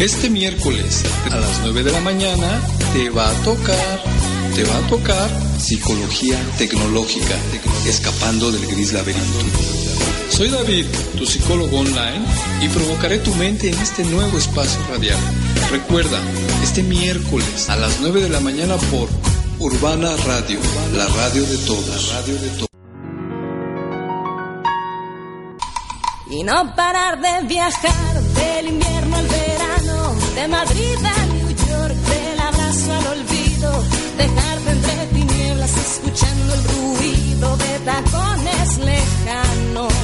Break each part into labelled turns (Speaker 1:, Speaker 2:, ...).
Speaker 1: Este miércoles a las 9 de la mañana te va a tocar, te va a tocar Psicología Tecnológica, escapando del gris laberinto. Soy David, tu psicólogo online, y provocaré tu mente en este nuevo espacio radial. Recuerda, este miércoles a las 9 de la mañana por Urbana Radio, la radio de todos. Radio de.
Speaker 2: Y no parar de viajar del invierno al verano, de Madrid a New York, del abrazo al olvido, dejarte entre tinieblas escuchando el ruido de tacones lejanos.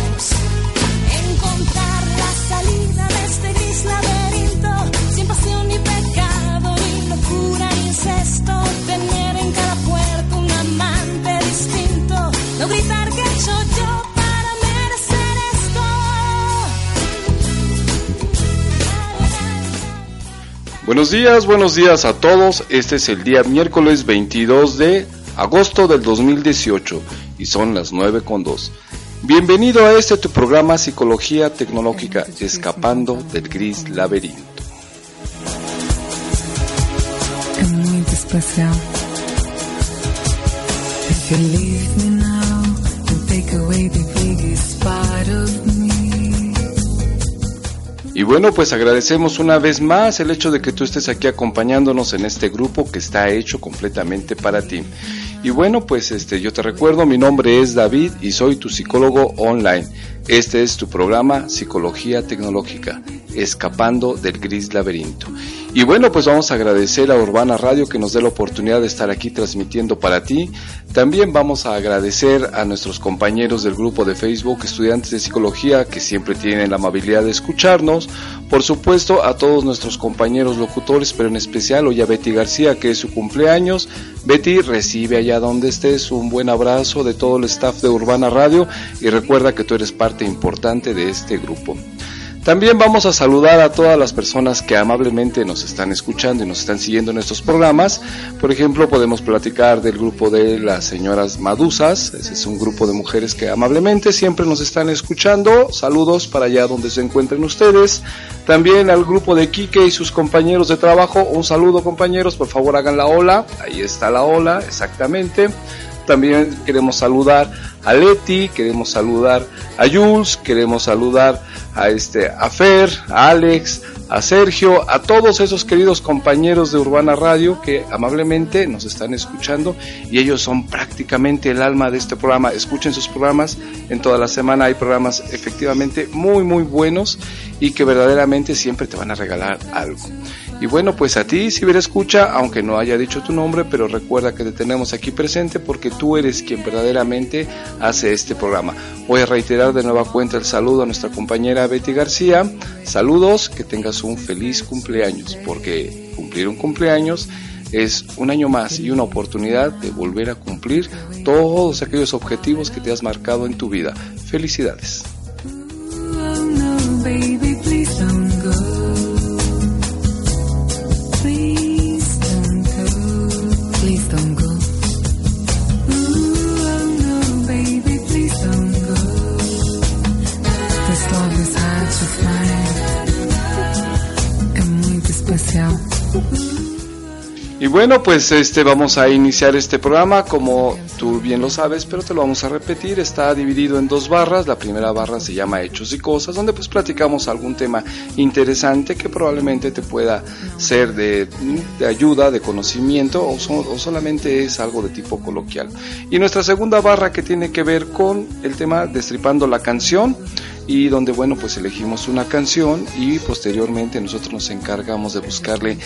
Speaker 2: Encontrar la salida de este gris laberinto, sin pasión ni pecado, ni locura ni incesto,
Speaker 3: Buenos días, buenos días a todos. Este es el día miércoles 22 de agosto del 2018 y son las 9 con 2. Bienvenido a este tu programa Psicología Tecnológica, escapando del gris laberinto. Y bueno, pues agradecemos una vez más el hecho de que tú estés aquí acompañándonos en este grupo que está hecho completamente para ti. Y bueno, pues este yo te recuerdo, mi nombre es David y soy tu psicólogo online. Este es tu programa Psicología Tecnológica, escapando del gris laberinto. Y bueno, pues vamos a agradecer a Urbana Radio que nos dé la oportunidad de estar aquí transmitiendo para ti. También vamos a agradecer a nuestros compañeros del grupo de Facebook, estudiantes de psicología, que siempre tienen la amabilidad de escucharnos. Por supuesto, a todos nuestros compañeros locutores, pero en especial hoy a Betty García, que es su cumpleaños. Betty, recibe allá donde estés un buen abrazo de todo el staff de Urbana Radio y recuerda que tú eres parte importante de este grupo. También vamos a saludar a todas las personas que amablemente nos están escuchando y nos están siguiendo en estos programas. Por ejemplo, podemos platicar del grupo de las señoras Madusas. Ese es un grupo de mujeres que amablemente siempre nos están escuchando. Saludos para allá donde se encuentren ustedes. También al grupo de Quique y sus compañeros de trabajo. Un saludo compañeros, por favor hagan la ola. Ahí está la ola, exactamente. También queremos saludar a Leti, queremos saludar a Jules, queremos saludar a este a Fer, a Alex, a Sergio, a todos esos queridos compañeros de Urbana Radio que amablemente nos están escuchando y ellos son prácticamente el alma de este programa. Escuchen sus programas, en toda la semana hay programas efectivamente muy muy buenos y que verdaderamente siempre te van a regalar algo. Y bueno, pues a ti, si ver escucha, aunque no haya dicho tu nombre, pero recuerda que te tenemos aquí presente porque tú eres quien verdaderamente hace este programa. Voy a reiterar de nueva cuenta el saludo a nuestra compañera Betty García. Saludos, que tengas un feliz cumpleaños, porque cumplir un cumpleaños es un año más y una oportunidad de volver a cumplir todos aquellos objetivos que te has marcado en tu vida. Felicidades.
Speaker 4: Oh
Speaker 3: Y bueno, pues este vamos a iniciar este programa como tú bien lo sabes, pero te lo vamos a repetir. Está dividido en dos barras. La primera barra se llama Hechos y Cosas, donde pues platicamos algún tema interesante que probablemente te pueda ser de, ayuda, de conocimiento o solamente es algo de tipo coloquial. Y nuestra segunda barra que tiene que ver con el tema Destripando la canción y donde bueno pues elegimos una canción y posteriormente nosotros nos encargamos de buscarle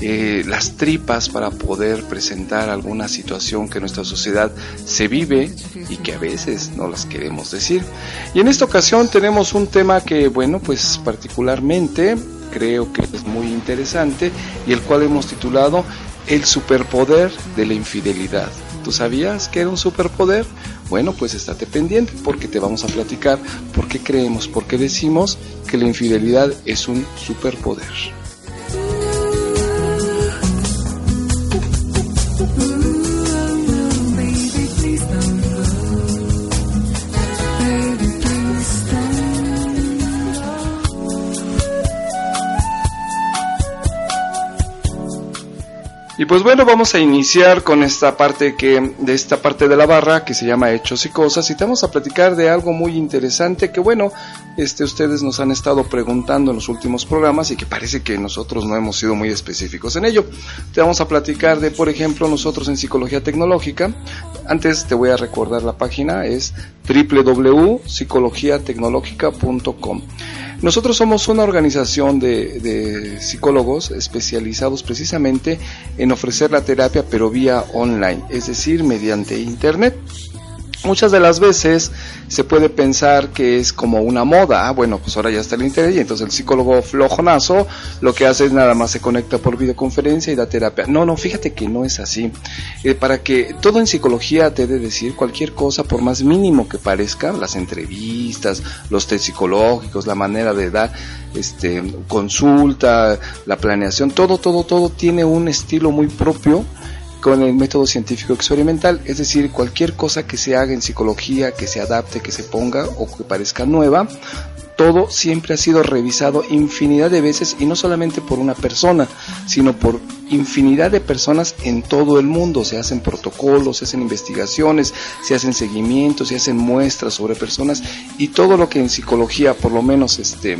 Speaker 3: eh, las tripas para poder presentar alguna situación que nuestra sociedad se vive y que a veces no las queremos decir y en esta ocasión tenemos un tema que bueno pues particularmente creo que es muy interesante y el cual hemos titulado el superpoder de la infidelidad ¿Tú sabías que era un superpoder? Bueno, pues estate pendiente porque te vamos a platicar por qué creemos, por qué decimos que la infidelidad es un superpoder. Pues bueno, vamos a iniciar con esta parte que de esta parte de la barra que se llama Hechos y cosas y te vamos a platicar de algo muy interesante que bueno, este ustedes nos han estado preguntando en los últimos programas y que parece que nosotros no hemos sido muy específicos en ello. Te vamos a platicar de, por ejemplo, nosotros en psicología tecnológica. Antes te voy a recordar la página es www.psicologiatecnológica.com. Nosotros somos una organización de, de, psicólogos especializados precisamente en ofrecer la terapia pero vía online, es decir, mediante internet. Muchas de las veces se puede pensar que es como una moda, ah, bueno, pues ahora ya está el internet y entonces el psicólogo flojonazo lo que hace es nada más se conecta por videoconferencia y da terapia. No, no, fíjate que no es así. Eh, para que todo en psicología te debe decir cualquier cosa, por más mínimo que parezca, las entrevistas, los test psicológicos, la manera de dar este consulta, la planeación, todo, todo, todo tiene un estilo muy propio con el método científico experimental, es decir, cualquier cosa que se haga en psicología, que se adapte, que se ponga o que parezca nueva, todo siempre ha sido revisado infinidad de veces y no solamente por una persona, sino por infinidad de personas en todo el mundo. Se hacen protocolos, se hacen investigaciones, se hacen seguimientos, se hacen muestras sobre personas y todo lo que en psicología, por lo menos este,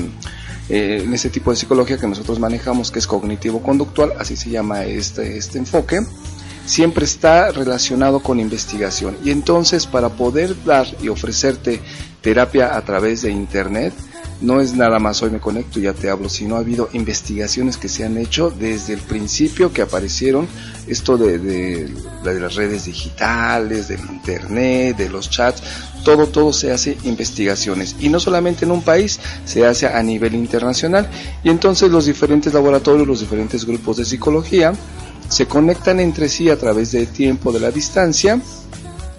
Speaker 3: eh, en este tipo de psicología que nosotros manejamos, que es cognitivo-conductual, así se llama este, este enfoque, siempre está relacionado con investigación. Y entonces para poder dar y ofrecerte terapia a través de Internet, no es nada más hoy me conecto y ya te hablo, sino ha habido investigaciones que se han hecho desde el principio que aparecieron esto de, de, las redes digitales, del internet, de los chats, todo, todo se hace investigaciones y no solamente en un país, se hace a nivel internacional y entonces los diferentes laboratorios, los diferentes grupos de psicología se conectan entre sí a través del tiempo de la distancia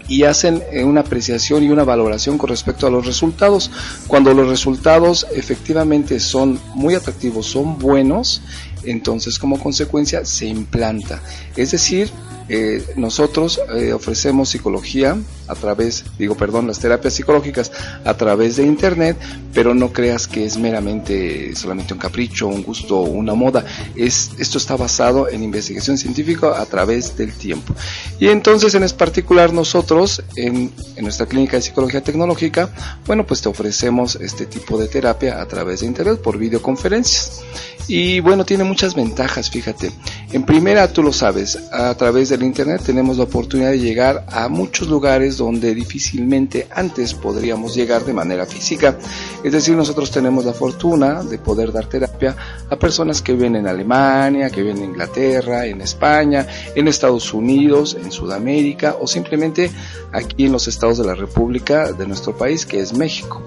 Speaker 3: y hacen eh, una apreciación y una valoración con respecto a los resultados. Cuando los resultados efectivamente son muy atractivos, son buenos, entonces como consecuencia se implanta. Es decir, eh, nosotros eh, ofrecemos psicología a través, digo, perdón, las terapias psicológicas a través de internet, pero no creas que es meramente solamente un capricho, un gusto, una moda. Es, esto está basado en investigación científica a través del tiempo. Y entonces, en particular, nosotros en, en nuestra clínica de psicología tecnológica, bueno, pues te ofrecemos este tipo de terapia a través de internet por videoconferencias. Y bueno, tiene muchas ventajas, fíjate. En primera, tú lo sabes, a través del internet tenemos la oportunidad de llegar a muchos lugares donde difícilmente antes podríamos llegar de manera física. Es decir, nosotros tenemos la fortuna de poder dar terapia a personas que viven en Alemania, que viven en Inglaterra, en España, en Estados Unidos, en Sudamérica o simplemente aquí en los estados de la República de nuestro país, que es México.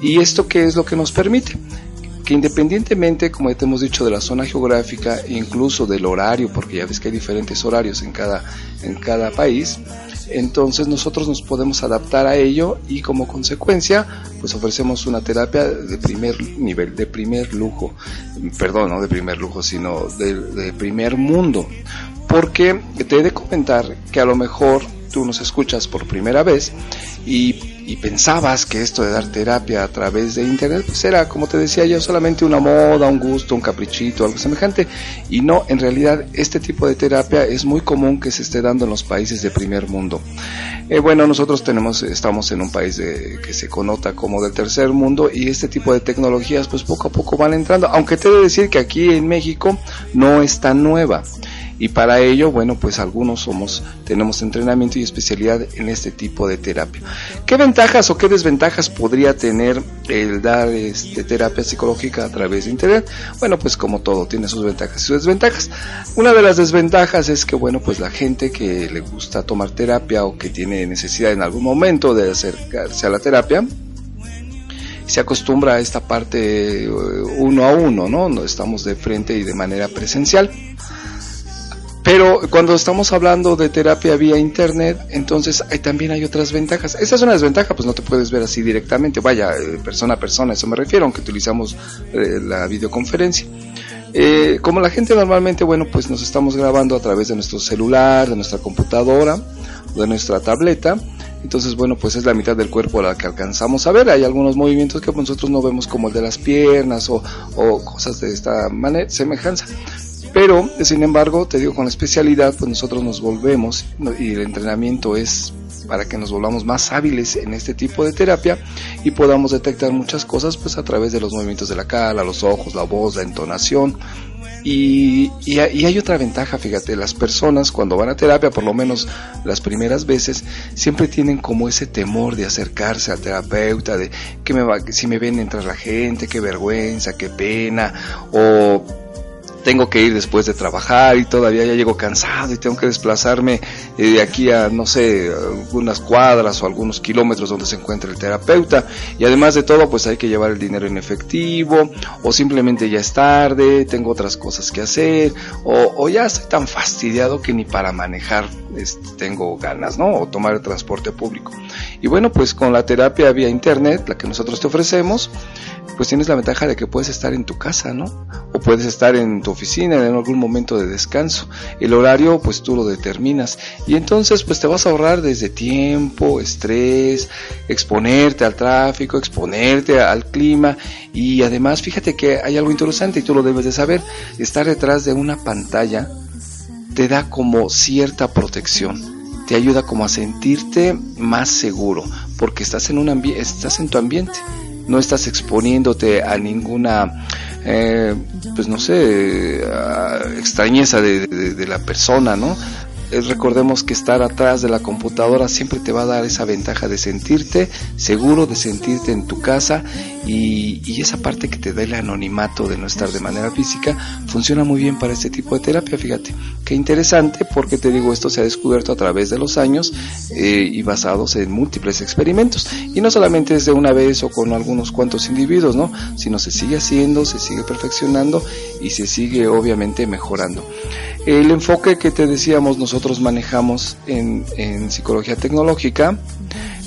Speaker 3: ¿Y esto qué es lo que nos permite? Que independientemente, como ya te hemos dicho, de la zona geográfica, incluso del horario, porque ya ves que hay diferentes horarios en cada, en cada país, entonces nosotros nos podemos adaptar a ello y como consecuencia pues ofrecemos una terapia de primer nivel, de primer lujo, perdón, no de primer lujo, sino de, de primer mundo, porque te he de comentar que a lo mejor tú nos escuchas por primera vez y, y, pensabas que esto de dar terapia a través de internet pues era, como te decía yo, solamente una moda, un gusto, un caprichito, algo semejante. Y no, en realidad este tipo de terapia es muy común que se esté dando en los países de primer mundo. Eh, bueno, nosotros tenemos, estamos en un país de, que se connota como del tercer mundo y este tipo de tecnologías pues poco a poco van entrando, aunque te he de decir que aquí en México no es tan nueva y para ello, bueno, pues algunos somos, tenemos entrenamiento y especialidad en este tipo de terapia. ¿Qué ventajas o qué desventajas podría tener el dar este, terapia psicológica a través de internet? Bueno, pues como todo, tiene sus ventajas y sus desventajas. Una de las desventajas es que, bueno, pues la gente que le gusta tomar terapia o que tiene necesidad en algún momento de acercarse a la terapia, se acostumbra a esta parte uno a uno, ¿no? No estamos de frente y de manera presencial. Pero cuando estamos hablando de terapia vía internet, entonces hay, también hay otras ventajas. Esa es una desventaja, pues no te puedes ver así directamente, vaya, eh, persona a persona, eso me refiero, aunque utilizamos eh, la videoconferencia. Eh, como la gente normalmente, bueno, pues nos estamos grabando a través de nuestro celular, de nuestra computadora, de nuestra tableta, entonces, bueno, pues es la mitad del cuerpo la que alcanzamos a ver. Hay algunos movimientos que nosotros no vemos como el de las piernas o, o cosas de esta manera, semejanza Pero, sin embargo, te digo, con la especialidad, pues nosotros nos volvemos y el entrenamiento es para que nos volvamos más hábiles en este tipo de terapia y podamos detectar muchas cosas pues a través de los movimientos de la cara, los ojos, la voz, la entonación. Y, y, y hay otra ventaja, fíjate, las personas cuando van a terapia, por lo menos las primeras veces, siempre tienen como ese temor de acercarse al terapeuta, de que me va, si me ven entrar la gente, qué vergüenza, qué pena, o tengo que ir después de trabajar y todavía ya llego cansado y tengo que desplazarme eh, de aquí a, no sé, algunas cuadras o algunos kilómetros donde se encuentra el terapeuta. Y además de todo, pues hay que llevar el dinero en efectivo o simplemente ya es tarde, tengo otras cosas que hacer o, ya estoy tan fastidiado que ni para manejar tengo ganas, ¿no? O tomar el transporte público. Y bueno, pues con la terapia vía internet, la que nosotros te ofrecemos, pues tienes la ventaja de que puedes estar en tu casa, ¿no? O puedes estar en tu oficina en algún momento de descanso. El horario, pues tú lo determinas. Y entonces, pues te vas a ahorrar desde tiempo, estrés, exponerte al tráfico, exponerte al clima. Y además, fíjate que hay algo interesante y tú lo debes de saber. Estar detrás de una pantalla te da como cierta protección te ayuda como a sentirte más seguro porque estás en un ambiente estás en tu ambiente no estás exponiéndote a ninguna eh, pues no sé extrañeza de, de, la persona no recordemos que estar atrás de la computadora siempre te va a dar esa ventaja de sentirte seguro, de sentirte en tu casa y, y, esa parte que te da el anonimato de no estar de manera física funciona muy bien para este tipo de terapia, fíjate. Qué interesante porque te digo, esto se ha descubierto a través de los años eh, y basados en múltiples experimentos. Y no solamente es de una vez o con algunos cuantos individuos, ¿no? Sino se sigue haciendo, se sigue perfeccionando y se sigue obviamente mejorando. El enfoque que te decíamos nosotros manejamos en, psicología tecnológica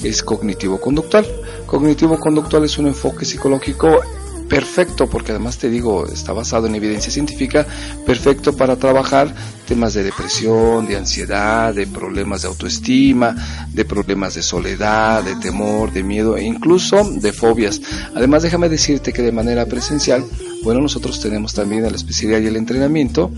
Speaker 3: es cognitivo-conductual. Cognitivo-conductual es un enfoque psicológico perfecto, porque además te digo, está basado en evidencia científica, perfecto para trabajar temas de depresión, de ansiedad, de problemas de autoestima, de problemas de soledad, de temor, de miedo e incluso de fobias. Además, déjame decirte que de manera presencial, bueno, nosotros tenemos también la especialidad y el entrenamiento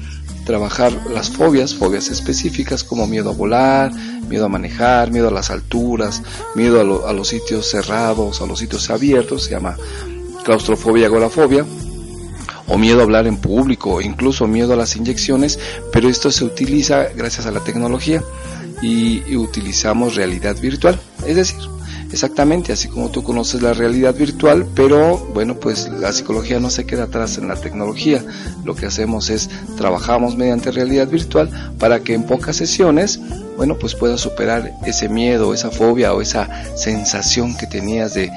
Speaker 3: trabajar las fobias, fobias específicas como miedo a volar, miedo a manejar, miedo a las alturas, miedo a, lo, a los sitios cerrados, a los sitios abiertos, se llama claustrofobia, agorafobia, o miedo a hablar en público, incluso miedo a las inyecciones, pero esto se utiliza gracias a la tecnología y utilizamos realidad virtual, es decir, Exactamente, así como tú conoces la realidad virtual, pero bueno, pues la psicología no se queda atrás en la tecnología. Lo que hacemos es trabajamos mediante realidad virtual para que en pocas sesiones, bueno, pues puedas superar ese miedo, esa fobia o esa sensación que tenías de,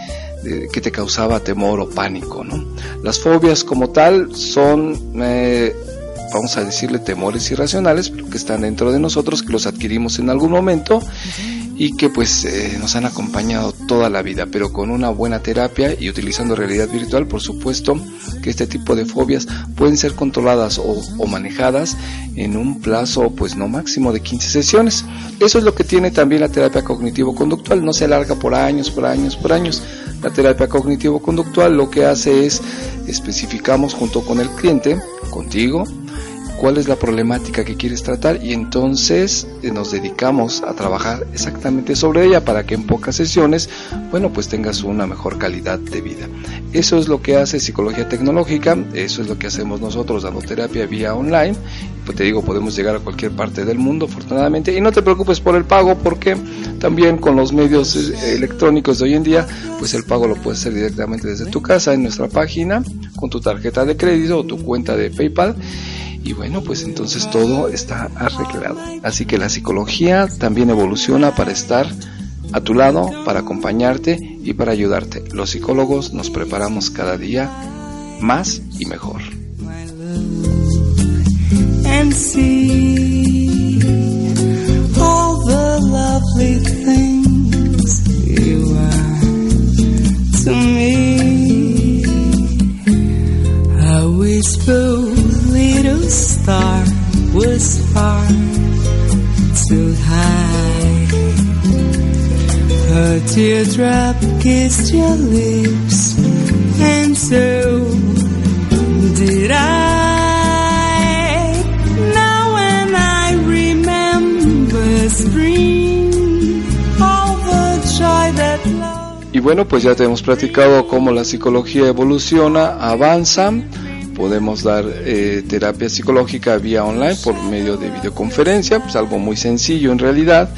Speaker 3: que te causaba temor o pánico, ¿no? Las fobias como tal son eh, vamos a decirle temores irracionales, que están dentro de nosotros, que los adquirimos en algún momento y que pues eh, nos han acompañado toda la vida, pero con una buena terapia y utilizando realidad virtual, por supuesto que este tipo de fobias pueden ser controladas o, o, manejadas en un plazo pues no máximo de 15 sesiones. Eso es lo que tiene también la terapia cognitivo-conductual, no se alarga por años, por años, por años. La terapia cognitivo-conductual lo que hace es especificamos junto con el cliente, contigo, cuál es la problemática que quieres tratar y entonces eh, nos dedicamos a trabajar exactamente sobre ella para que en pocas sesiones, bueno, pues tengas una mejor calidad de vida. Eso es lo que hace psicología tecnológica, eso es lo que hacemos nosotros dando terapia vía online. Pues te digo, podemos llegar a cualquier parte del mundo, afortunadamente, y no te preocupes por el pago porque también con los medios eh, electrónicos de hoy en día, pues el pago lo puedes hacer directamente desde tu casa en nuestra página con tu tarjeta de crédito o tu cuenta de PayPal y bueno, pues entonces todo está arreglado. Así que la psicología también evoluciona para estar a tu lado, para acompañarte y para ayudarte. Los psicólogos nos preparamos cada día más y mejor
Speaker 4: little star was far too high. Her teardrop kissed your lips, and so did I. Now, when I remember spring.
Speaker 3: Y bueno, pues ya te hemos platicado cómo la psicología evoluciona, avanza. Podemos dar eh, terapia psicológica vía online por medio de videoconferencia, pues algo muy sencillo en realidad.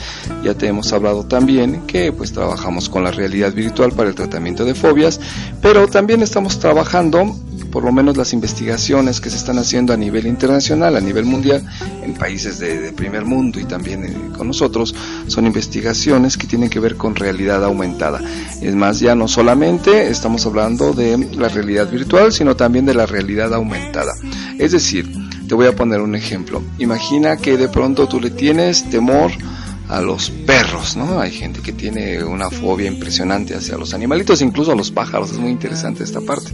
Speaker 3: Ya te hemos hablado también que pues trabajamos con la realidad virtual para el tratamiento de fobias, pero también estamos trabajando por lo menos las investigaciones que se están haciendo a nivel internacional, a nivel mundial, en países de, primer mundo y también eh, con nosotros, son investigaciones que tienen que ver con realidad aumentada. Es más, ya no solamente estamos hablando de la realidad virtual, sino también de la realidad aumentada. Es decir, te voy a poner un ejemplo. Imagina que de pronto tú le tienes temor a los perros, ¿no? Hay gente que tiene una fobia impresionante hacia los animalitos, incluso a los pájaros, es muy interesante esta parte.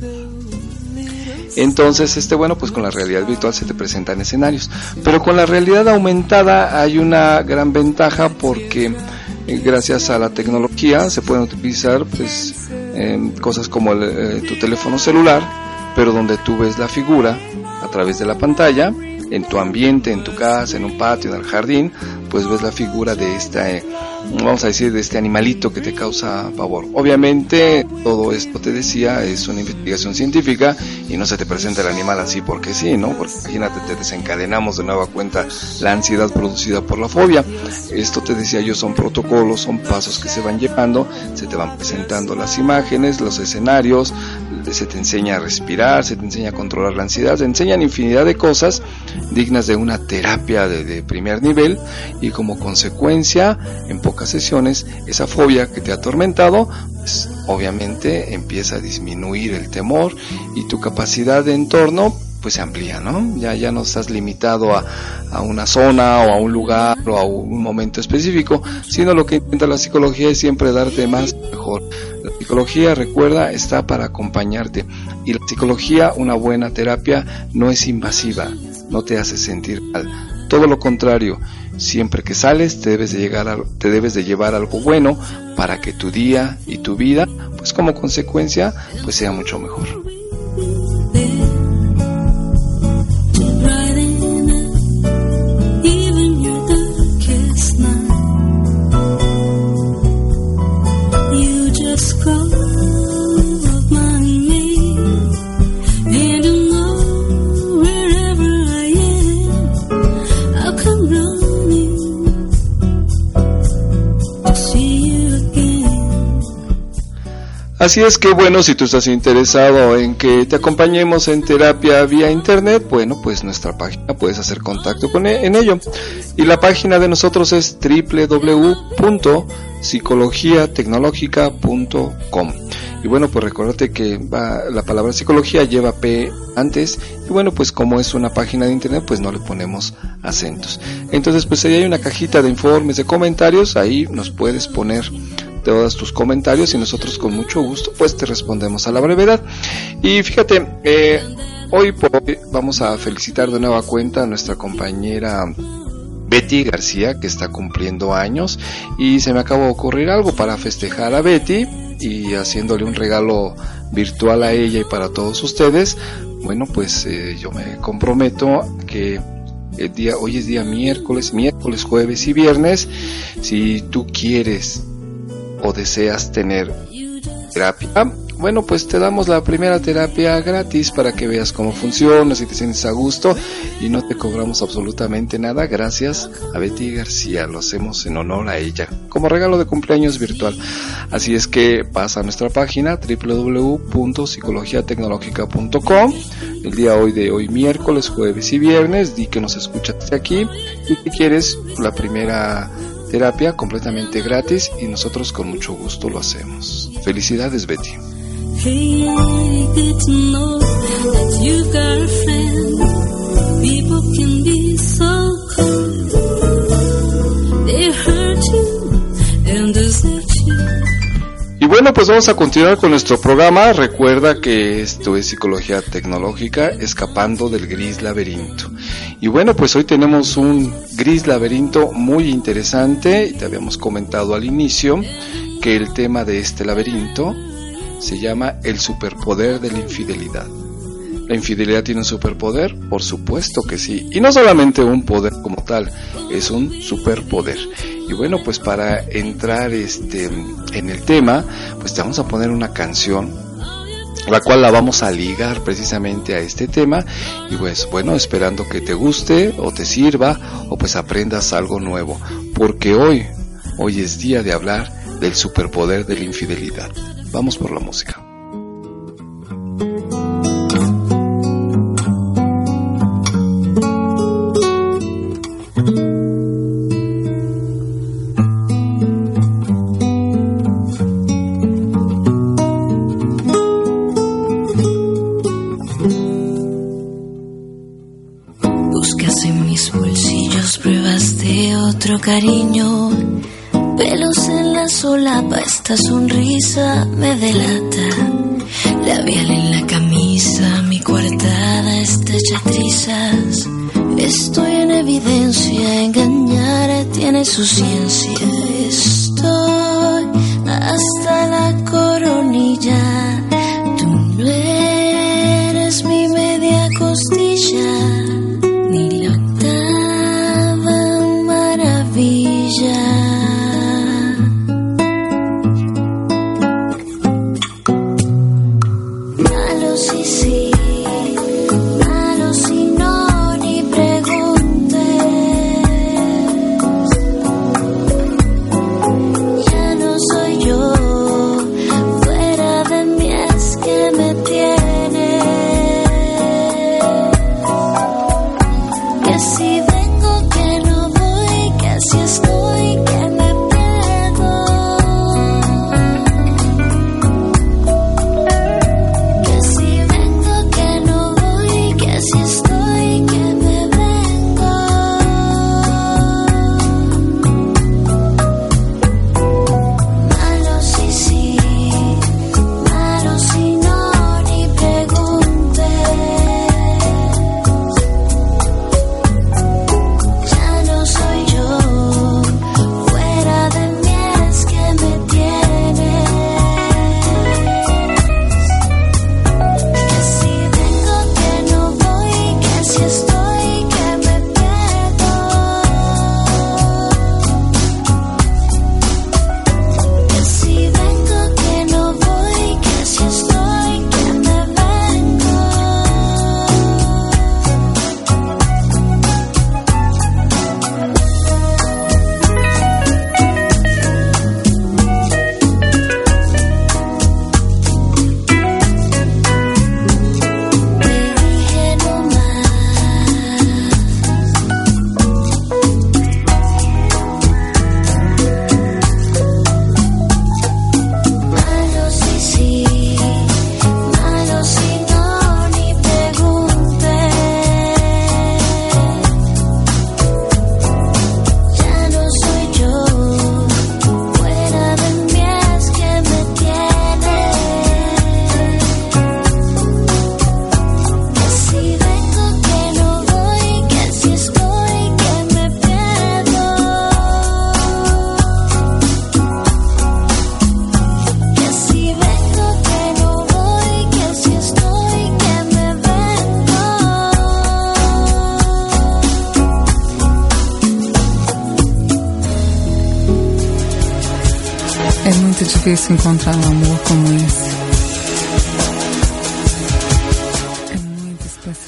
Speaker 3: Entonces, este bueno, pues con la realidad virtual se te presentan escenarios. Pero con la realidad aumentada hay una gran ventaja porque eh, gracias a la tecnología se pueden utilizar pues eh, cosas como el, eh, tu teléfono celular, pero donde tú ves la figura a través de la pantalla, en tu ambiente, en tu casa, en un patio, en el jardín, pues ves la figura de eh, vamos a decir, de este animalito que te causa pavor. Obviamente, todo esto te decía es una investigación científica y no se te presenta el animal así porque sí, ¿no? Porque imagínate, te desencadenamos de nueva cuenta la ansiedad producida por la fobia. Esto te decía yo, son protocolos, son pasos que se van llevando, se te van presentando las imágenes, los escenarios, se te enseña a respirar, se te enseña a controlar la ansiedad, se enseñan infinidad de cosas dignas de una terapia de, primer nivel y como consecuencia, en pocas sesiones, esa fobia que te ha atormentado, pues obviamente empieza a disminuir el temor y tu capacidad de entorno pues se amplía, ¿no? Ya, ya no estás limitado a, a, una zona o a un lugar o a un momento específico, sino lo que intenta la psicología es siempre darte más mejor. La psicología, recuerda, está para acompañarte y la psicología, una buena terapia, no es invasiva, no te hace sentir mal. Todo lo contrario, siempre que sales te debes de llegar a, te debes de llevar algo bueno para que tu día y tu vida, pues como consecuencia, pues sea mucho mejor. Así es que bueno, si tú estás interesado en que te acompañemos en terapia vía internet, bueno, pues nuestra página puedes hacer contacto con e en ello. Y la página de nosotros es www.psicologiatecnologica.com. Y bueno, pues recordate que va, la palabra psicología lleva P antes y bueno, pues como es una página de internet, pues no le ponemos acentos. Entonces, pues ahí hay una cajita de informes, de comentarios, ahí nos puedes poner todos tus comentarios y nosotros con mucho gusto pues te respondemos a la brevedad. Y fíjate, eh, hoy por hoy vamos a felicitar de nueva cuenta a nuestra compañera Betty García que está cumpliendo años y se me acaba de ocurrir algo para festejar a Betty y haciéndole un regalo virtual a ella y para todos ustedes. Bueno, pues eh, yo me comprometo que el día, hoy es día miércoles, miércoles, jueves y viernes. Si tú quieres o deseas tener terapia, bueno, pues te damos la primera terapia gratis para que veas cómo funciona, si te sientes a gusto y no te cobramos absolutamente nada. Gracias a Betty García, lo hacemos en honor a ella, como regalo de cumpleaños virtual. Así es que pasa a nuestra página www.psicologiatecnologica.com el día hoy de hoy miércoles, jueves y viernes, di que nos escuchas aquí y que quieres la primera terapia completamente gratis y nosotros con mucho gusto lo hacemos. Felicidades Betty. Y bueno, pues vamos a continuar con nuestro programa. Recuerda que esto es psicología tecnológica, escapando del gris laberinto. Y bueno, pues hoy tenemos un gris laberinto muy interesante. Te habíamos comentado al inicio que el tema de este laberinto se llama el superpoder de la infidelidad. ¿La infidelidad tiene un superpoder? Por supuesto que sí. Y no solamente un poder como tal, es un superpoder.
Speaker 5: Y bueno, pues para entrar este en el tema, pues te vamos a poner una canción la cual la vamos a ligar precisamente a este tema y pues bueno, esperando que te guste o te sirva o pues aprendas algo nuevo, porque hoy hoy es día de hablar del superpoder de la infidelidad. Vamos por la música.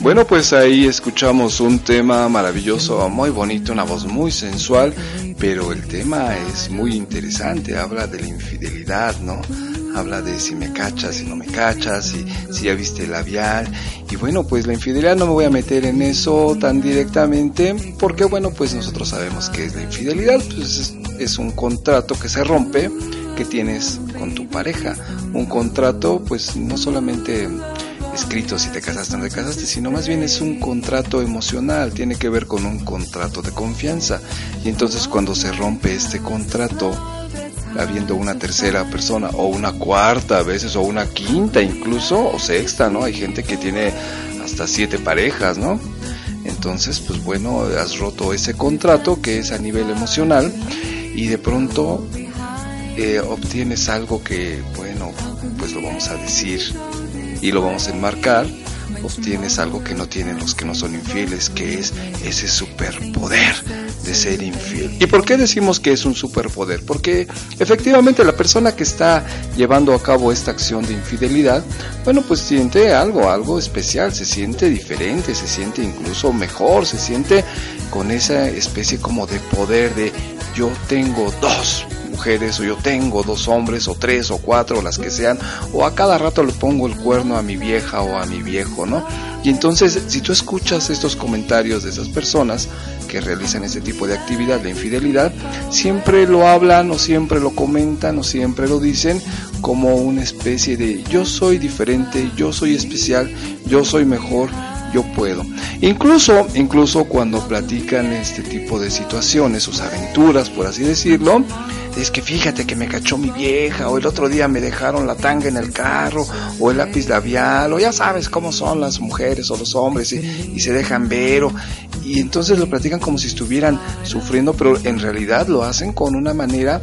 Speaker 5: Bueno, pues ahí escuchamos un tema maravilloso, muy bonito, una voz muy sensual, pero el tema es muy interesante, habla de la infidelidad, ¿no? Habla de si me cachas, si no me cachas, si, ya viste el labial. Y bueno, pues la infidelidad no me voy a meter en eso tan directamente, porque bueno, pues nosotros sabemos que es la infidelidad, pues es, es un contrato que se rompe, que tienes con tu pareja. Un contrato, pues no solamente escrito si te casaste o no te casaste, sino más bien es un contrato emocional, tiene que ver con un contrato de confianza. Y entonces cuando se rompe este contrato, habiendo una tercera persona o una cuarta a veces o una quinta incluso o sexta, ¿no? Hay gente que tiene hasta siete parejas, ¿no? Entonces, pues bueno, has roto ese contrato que es a nivel emocional y de pronto eh, obtienes algo que, bueno, pues lo vamos a decir y lo vamos a enmarcar
Speaker 3: obtienes algo que no tienen los que no son infieles, que es ese superpoder de ser infiel. ¿Y por qué decimos que es un superpoder? Porque efectivamente la persona que está llevando a cabo esta acción de infidelidad, bueno, pues siente algo, algo especial, se siente diferente, se siente incluso mejor, se siente con esa especie como de poder de yo tengo dos mujeres o yo tengo dos hombres o tres o cuatro o las que sean o a cada rato le pongo el cuerno a mi vieja o a mi viejo, ¿no? Y entonces si tú escuchas estos comentarios de esas personas que realizan ese tipo de actividad de infidelidad, siempre lo hablan o siempre lo comentan o siempre lo dicen como una especie de yo soy diferente, yo soy especial, yo soy mejor, yo puedo. Incluso, incluso cuando platican este tipo de situaciones, sus aventuras, por así decirlo, es que fíjate que me cachó mi vieja, o el otro día me dejaron la tanga en el carro, o el lápiz labial, o ya sabes cómo son las mujeres o los hombres, y, se dejan ver, o, y entonces lo platican como si estuvieran sufriendo, pero en realidad lo hacen con una manera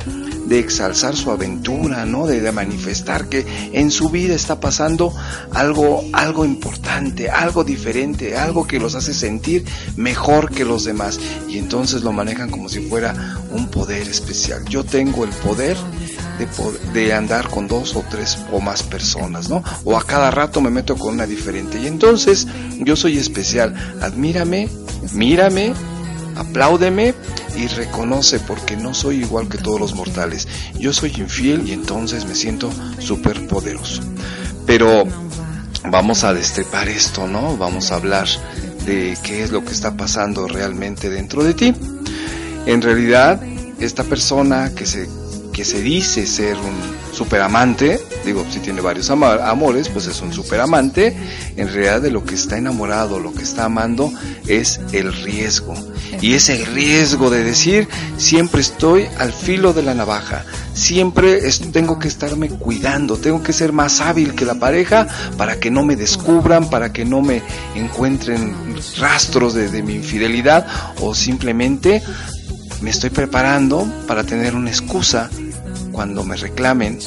Speaker 3: de exalzar su aventura, ¿no? De, de, manifestar que en su vida está pasando algo, algo importante, algo diferente, algo que los hace sentir mejor que los demás. Y entonces lo manejan como si fuera un poder especial. Yo tengo el poder de, de andar con dos o tres o más personas, ¿no? O a cada rato me meto con una diferente. Y entonces yo soy especial. Admírame, mírame, apláudeme y reconoce porque no soy igual que todos los mortales. Yo soy infiel y entonces me siento súper poderoso. Pero vamos a destripar esto, ¿no? Vamos a hablar de qué es lo que está pasando realmente dentro de ti. En realidad, esta persona que se, que se dice ser un superamante, digo, si tiene varios amores, pues es un superamante, en realidad de lo que está enamorado, lo que está amando es el riesgo. Y es el riesgo de decir, siempre estoy al filo de la navaja, siempre tengo que estarme cuidando, tengo que ser más hábil que la pareja para que no me descubran, para que no me encuentren rastros de, de mi infidelidad o simplemente me estoy preparando para tener una excusa cuando me reclamen,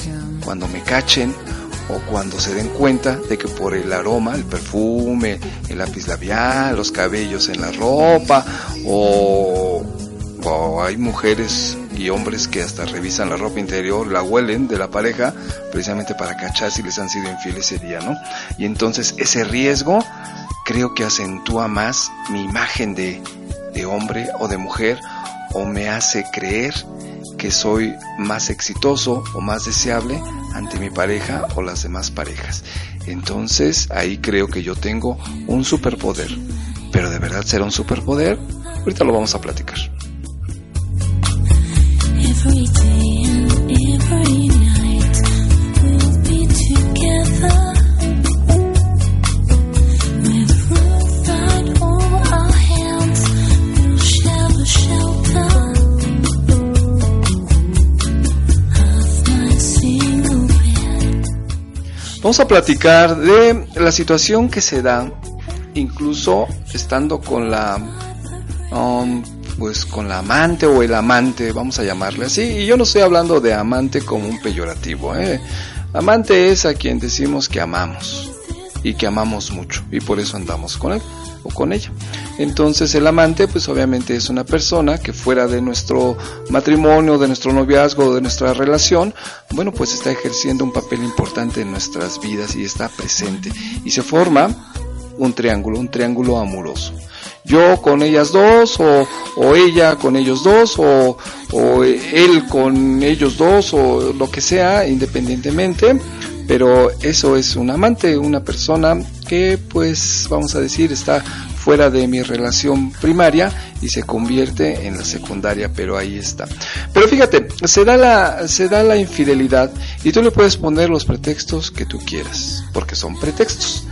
Speaker 3: cuando me cachen o cuando se den cuenta de que por el aroma, el perfume, el lápiz labial, los cabellos en la ropa o, hay mujeres y hombres que hasta revisan la ropa interior, la huelen de la pareja, precisamente para cachar si les han sido infieles ese día, ¿no? Y entonces ese riesgo creo que acentúa más mi imagen de, de hombre o de mujer o me hace creer que soy más exitoso o más deseable ante mi pareja o las demás parejas. Entonces ahí creo que yo tengo un superpoder. Pero de verdad será un superpoder. Ahorita lo vamos a platicar. Vamos a platicar de la situación que se da incluso estando con la um, pues con la amante o el amante, vamos a llamarle así, y yo no estoy hablando de amante como un peyorativo, ¿eh? amante es a quien decimos que amamos y que amamos mucho y por eso andamos con él o con ella. Entonces el amante pues obviamente es una persona que fuera de nuestro matrimonio, de nuestro noviazgo, de nuestra relación, bueno pues está ejerciendo un papel importante en nuestras vidas y está presente y se forma un triángulo, un triángulo amoroso yo con ellas dos o, o ella con ellos dos o, o, él con ellos dos o lo que sea independientemente. Pero eso es un amante una persona que pues vamos a decir está fuera de mi relación primaria y se convierte en la secundaria pero ahí está. Pero fíjate se da la se da la infidelidad y tú le puedes poner los pretextos que tú quieras porque son pretextos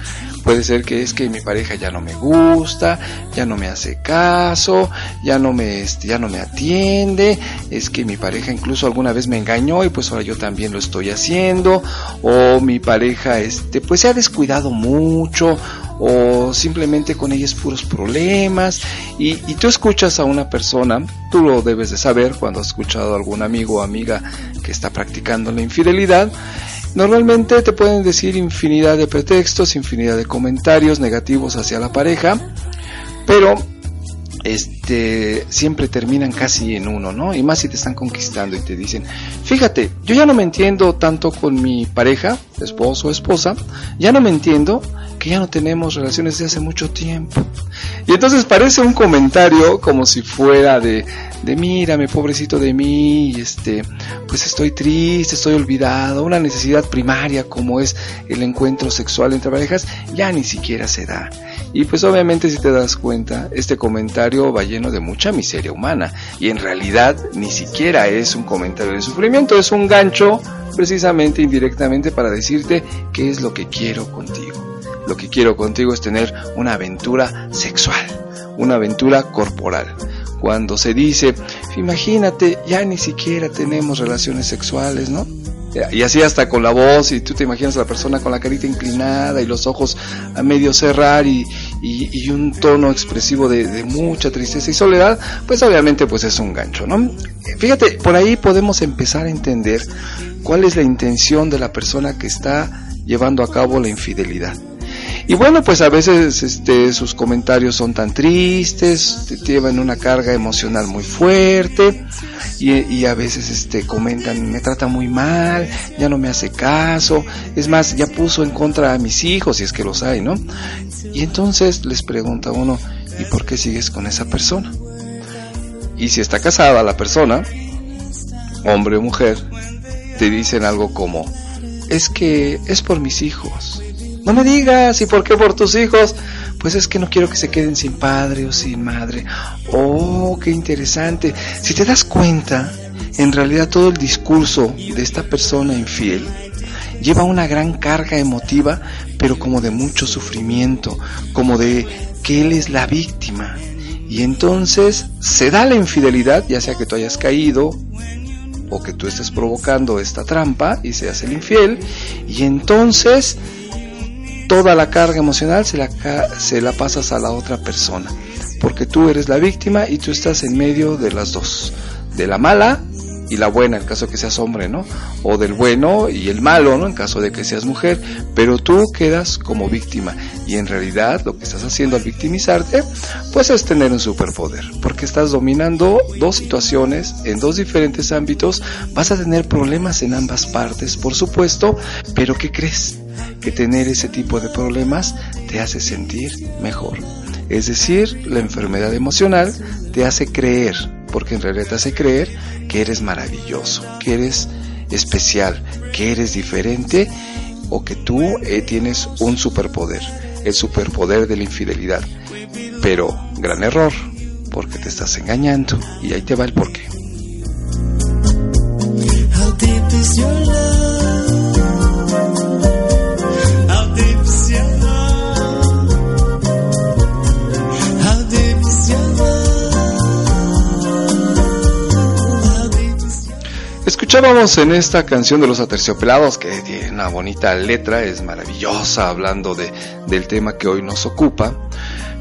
Speaker 3: Puede ser que es que mi pareja ya no me gusta, ya no me hace caso, ya no me, este, ya no me atiende, es que mi pareja incluso alguna vez me engañó y pues ahora yo también lo estoy haciendo, o mi pareja este, pues se ha descuidado mucho, o simplemente con ella es puros problemas, y, y tú escuchas a una persona, tú lo debes de saber cuando has escuchado a algún amigo o amiga que está practicando la infidelidad, Normalmente te pueden decir infinidad de pretextos, infinidad de comentarios negativos hacia la pareja, pero siempre terminan casi en uno, ¿no? Y más si te están conquistando y te dicen, fíjate, yo ya no me entiendo tanto con mi pareja, esposo o esposa, ya no me entiendo que ya no tenemos relaciones desde hace mucho tiempo. Y entonces parece un comentario como si fuera de, de mírame, pobrecito de mí, este, pues estoy triste, estoy olvidado, una necesidad primaria como es el encuentro sexual entre parejas, ya ni siquiera se da. Y pues obviamente si te das cuenta, este comentario va de mucha miseria humana y en realidad ni siquiera es un comentario de sufrimiento, es un gancho precisamente indirectamente para decirte qué es lo que quiero contigo. Lo que quiero contigo es tener una aventura sexual, una aventura corporal. Cuando se dice, imagínate, ya ni siquiera tenemos relaciones sexuales, ¿no? Y así hasta con la voz, y tú te imaginas a la persona con la carita inclinada y los ojos a medio cerrar y, y, y un tono expresivo de, mucha tristeza y soledad, pues obviamente pues es un gancho, ¿no? Fíjate, por ahí podemos empezar a entender cuál es la intención de la persona que está llevando a cabo la infidelidad. Y bueno, pues a veces este, sus comentarios son tan tristes, llevan una carga emocional muy fuerte y, y, a veces este, comentan, me trata muy mal, ya no me hace caso, es más, ya puso en contra a mis hijos, si es que los hay, ¿no? Y entonces les pregunta uno, ¿y por qué sigues con esa persona? Y si está casada la persona, hombre o mujer, te dicen algo como, es que es por mis hijos. No me digas, ¿y por qué por tus hijos? Pues es que no quiero que se queden sin padre o sin madre. Oh, qué interesante. Si te das cuenta, en realidad todo el discurso de esta persona infiel lleva una gran carga emotiva, pero como de mucho sufrimiento, como de que él es la víctima. Y entonces se da la infidelidad, ya sea que tú hayas caído o que tú estés provocando esta trampa y seas el infiel, y entonces toda la carga emocional se la, se la pasas a la otra persona, porque tú eres la víctima y tú estás en medio de las dos, de la mala y la buena, en caso de que seas hombre, ¿no? O del bueno y el malo, ¿no? En caso de que seas mujer, pero tú quedas como víctima y en realidad lo que estás haciendo al victimizarte, pues es tener un superpoder, porque estás dominando dos situaciones en dos diferentes ámbitos, vas a tener problemas en ambas partes, por supuesto, pero ¿qué crees? Que tener ese tipo de problemas te hace sentir mejor. Es decir, la enfermedad emocional te hace creer, porque en realidad te hace creer que eres maravilloso, que eres especial, que eres diferente o que tú eh, tienes un superpoder, el superpoder de la infidelidad. Pero gran error, porque te estás engañando y ahí te va el porqué.
Speaker 6: How?
Speaker 3: Escuchábamos en esta canción de los aterciopelados, que tiene una bonita letra, es maravillosa, hablando de, del tema que hoy nos ocupa.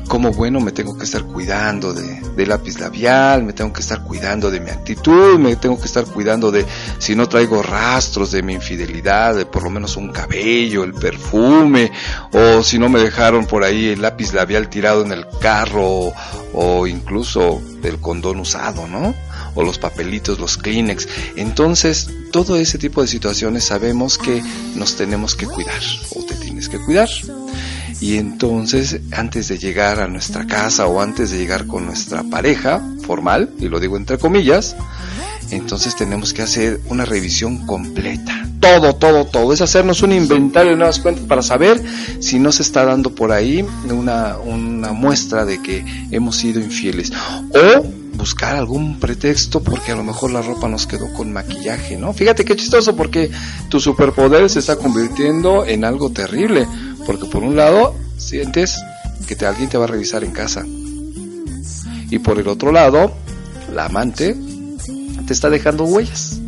Speaker 3: Como bueno, me tengo que estar cuidando de, lápiz labial, me tengo que estar cuidando de mi actitud, me tengo que estar cuidando de si no traigo rastros de mi infidelidad, de por lo menos un cabello, el perfume, o si no me dejaron por ahí el lápiz labial tirado en el carro, o, o incluso el condón usado, ¿no? O los papelitos, los Kleenex. Entonces, todo ese tipo de situaciones sabemos que nos tenemos que cuidar o te tienes que cuidar. Y entonces, antes de llegar a nuestra casa o antes de llegar con nuestra pareja formal, y lo digo entre comillas, entonces tenemos que hacer una revisión completa. Todo, todo, todo. Es hacernos un inventario de nuevas cuentas para saber si no se está dando por ahí una, una muestra de que hemos sido infieles. O buscar algún pretexto porque a lo mejor la ropa nos quedó con maquillaje, ¿no? Fíjate qué chistoso porque tu superpoder se está convirtiendo en algo terrible. Porque por un lado sientes que alguien te va a revisar en casa. Y por el otro lado, la amante te está dejando huellas.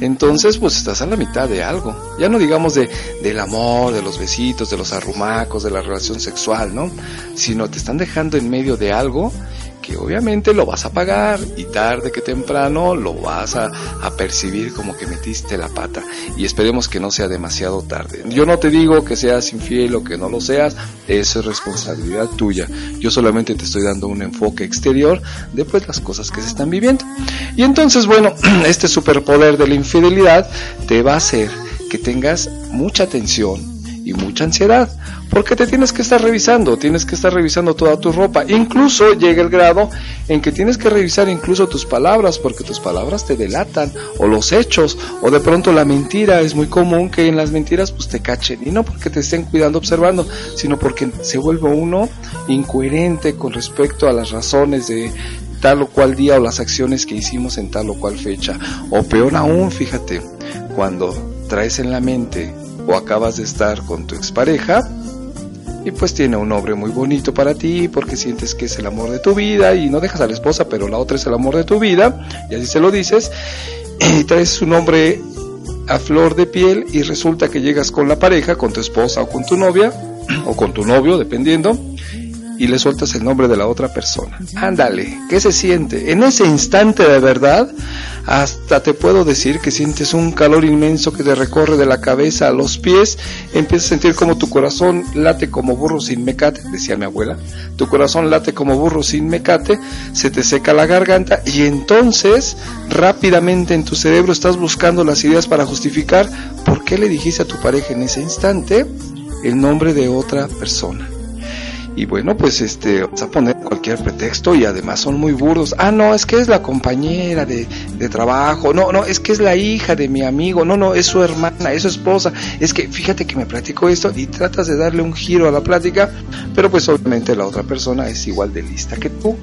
Speaker 3: Entonces, pues estás a la mitad de algo. Ya no digamos de, del amor, de los besitos, de los arrumacos, de la relación sexual, ¿no? Sino te están dejando en medio de algo que obviamente lo vas a pagar y tarde que temprano lo vas a, a percibir como que metiste la pata y esperemos que no sea demasiado tarde. Yo no te digo que seas infiel o que no lo seas, eso es responsabilidad tuya. Yo solamente te estoy dando un enfoque exterior de pues las cosas que se están viviendo. Y entonces, bueno, este superpoder de la infidelidad te va a hacer que tengas mucha atención y mucha ansiedad, porque te tienes que estar revisando, tienes que estar revisando toda tu ropa, incluso llega el grado en que tienes que revisar incluso tus palabras, porque tus palabras te delatan, o los hechos, o de pronto la mentira, es muy común que en las mentiras pues te cachen, y no porque te estén cuidando, observando, sino porque se vuelve uno incoherente con respecto a las razones de tal o cual día o las acciones que hicimos en tal o cual fecha, o peor aún, fíjate, cuando traes en la mente o acabas de estar con tu expareja y pues tiene un nombre muy bonito para ti porque sientes que es el amor de tu vida y no dejas a la esposa pero la otra es el amor de tu vida y así se lo dices y traes su nombre a flor de piel y resulta que llegas con la pareja, con tu esposa o con tu novia o con tu novio dependiendo y le sueltas el nombre de la otra persona. Ándale, ¿qué se siente? En ese instante de verdad, hasta te puedo decir que sientes un calor inmenso que te recorre de la cabeza a los pies, empiezas a sentir como tu corazón late como burro sin mecate, decía mi abuela, tu corazón late como burro sin mecate, se te seca la garganta y entonces rápidamente en tu cerebro estás buscando las ideas para justificar por qué le dijiste a tu pareja en ese instante el nombre de otra persona. Y bueno, pues este, vas a poner cualquier pretexto y además son muy burdos. Ah, no, es que es la compañera de, de trabajo. No, no, es que es la hija de mi amigo. No, no, es su hermana, es su esposa. Es que fíjate que me platicó esto y tratas de darle un giro a la plática, pero pues obviamente la otra persona es igual de lista que tú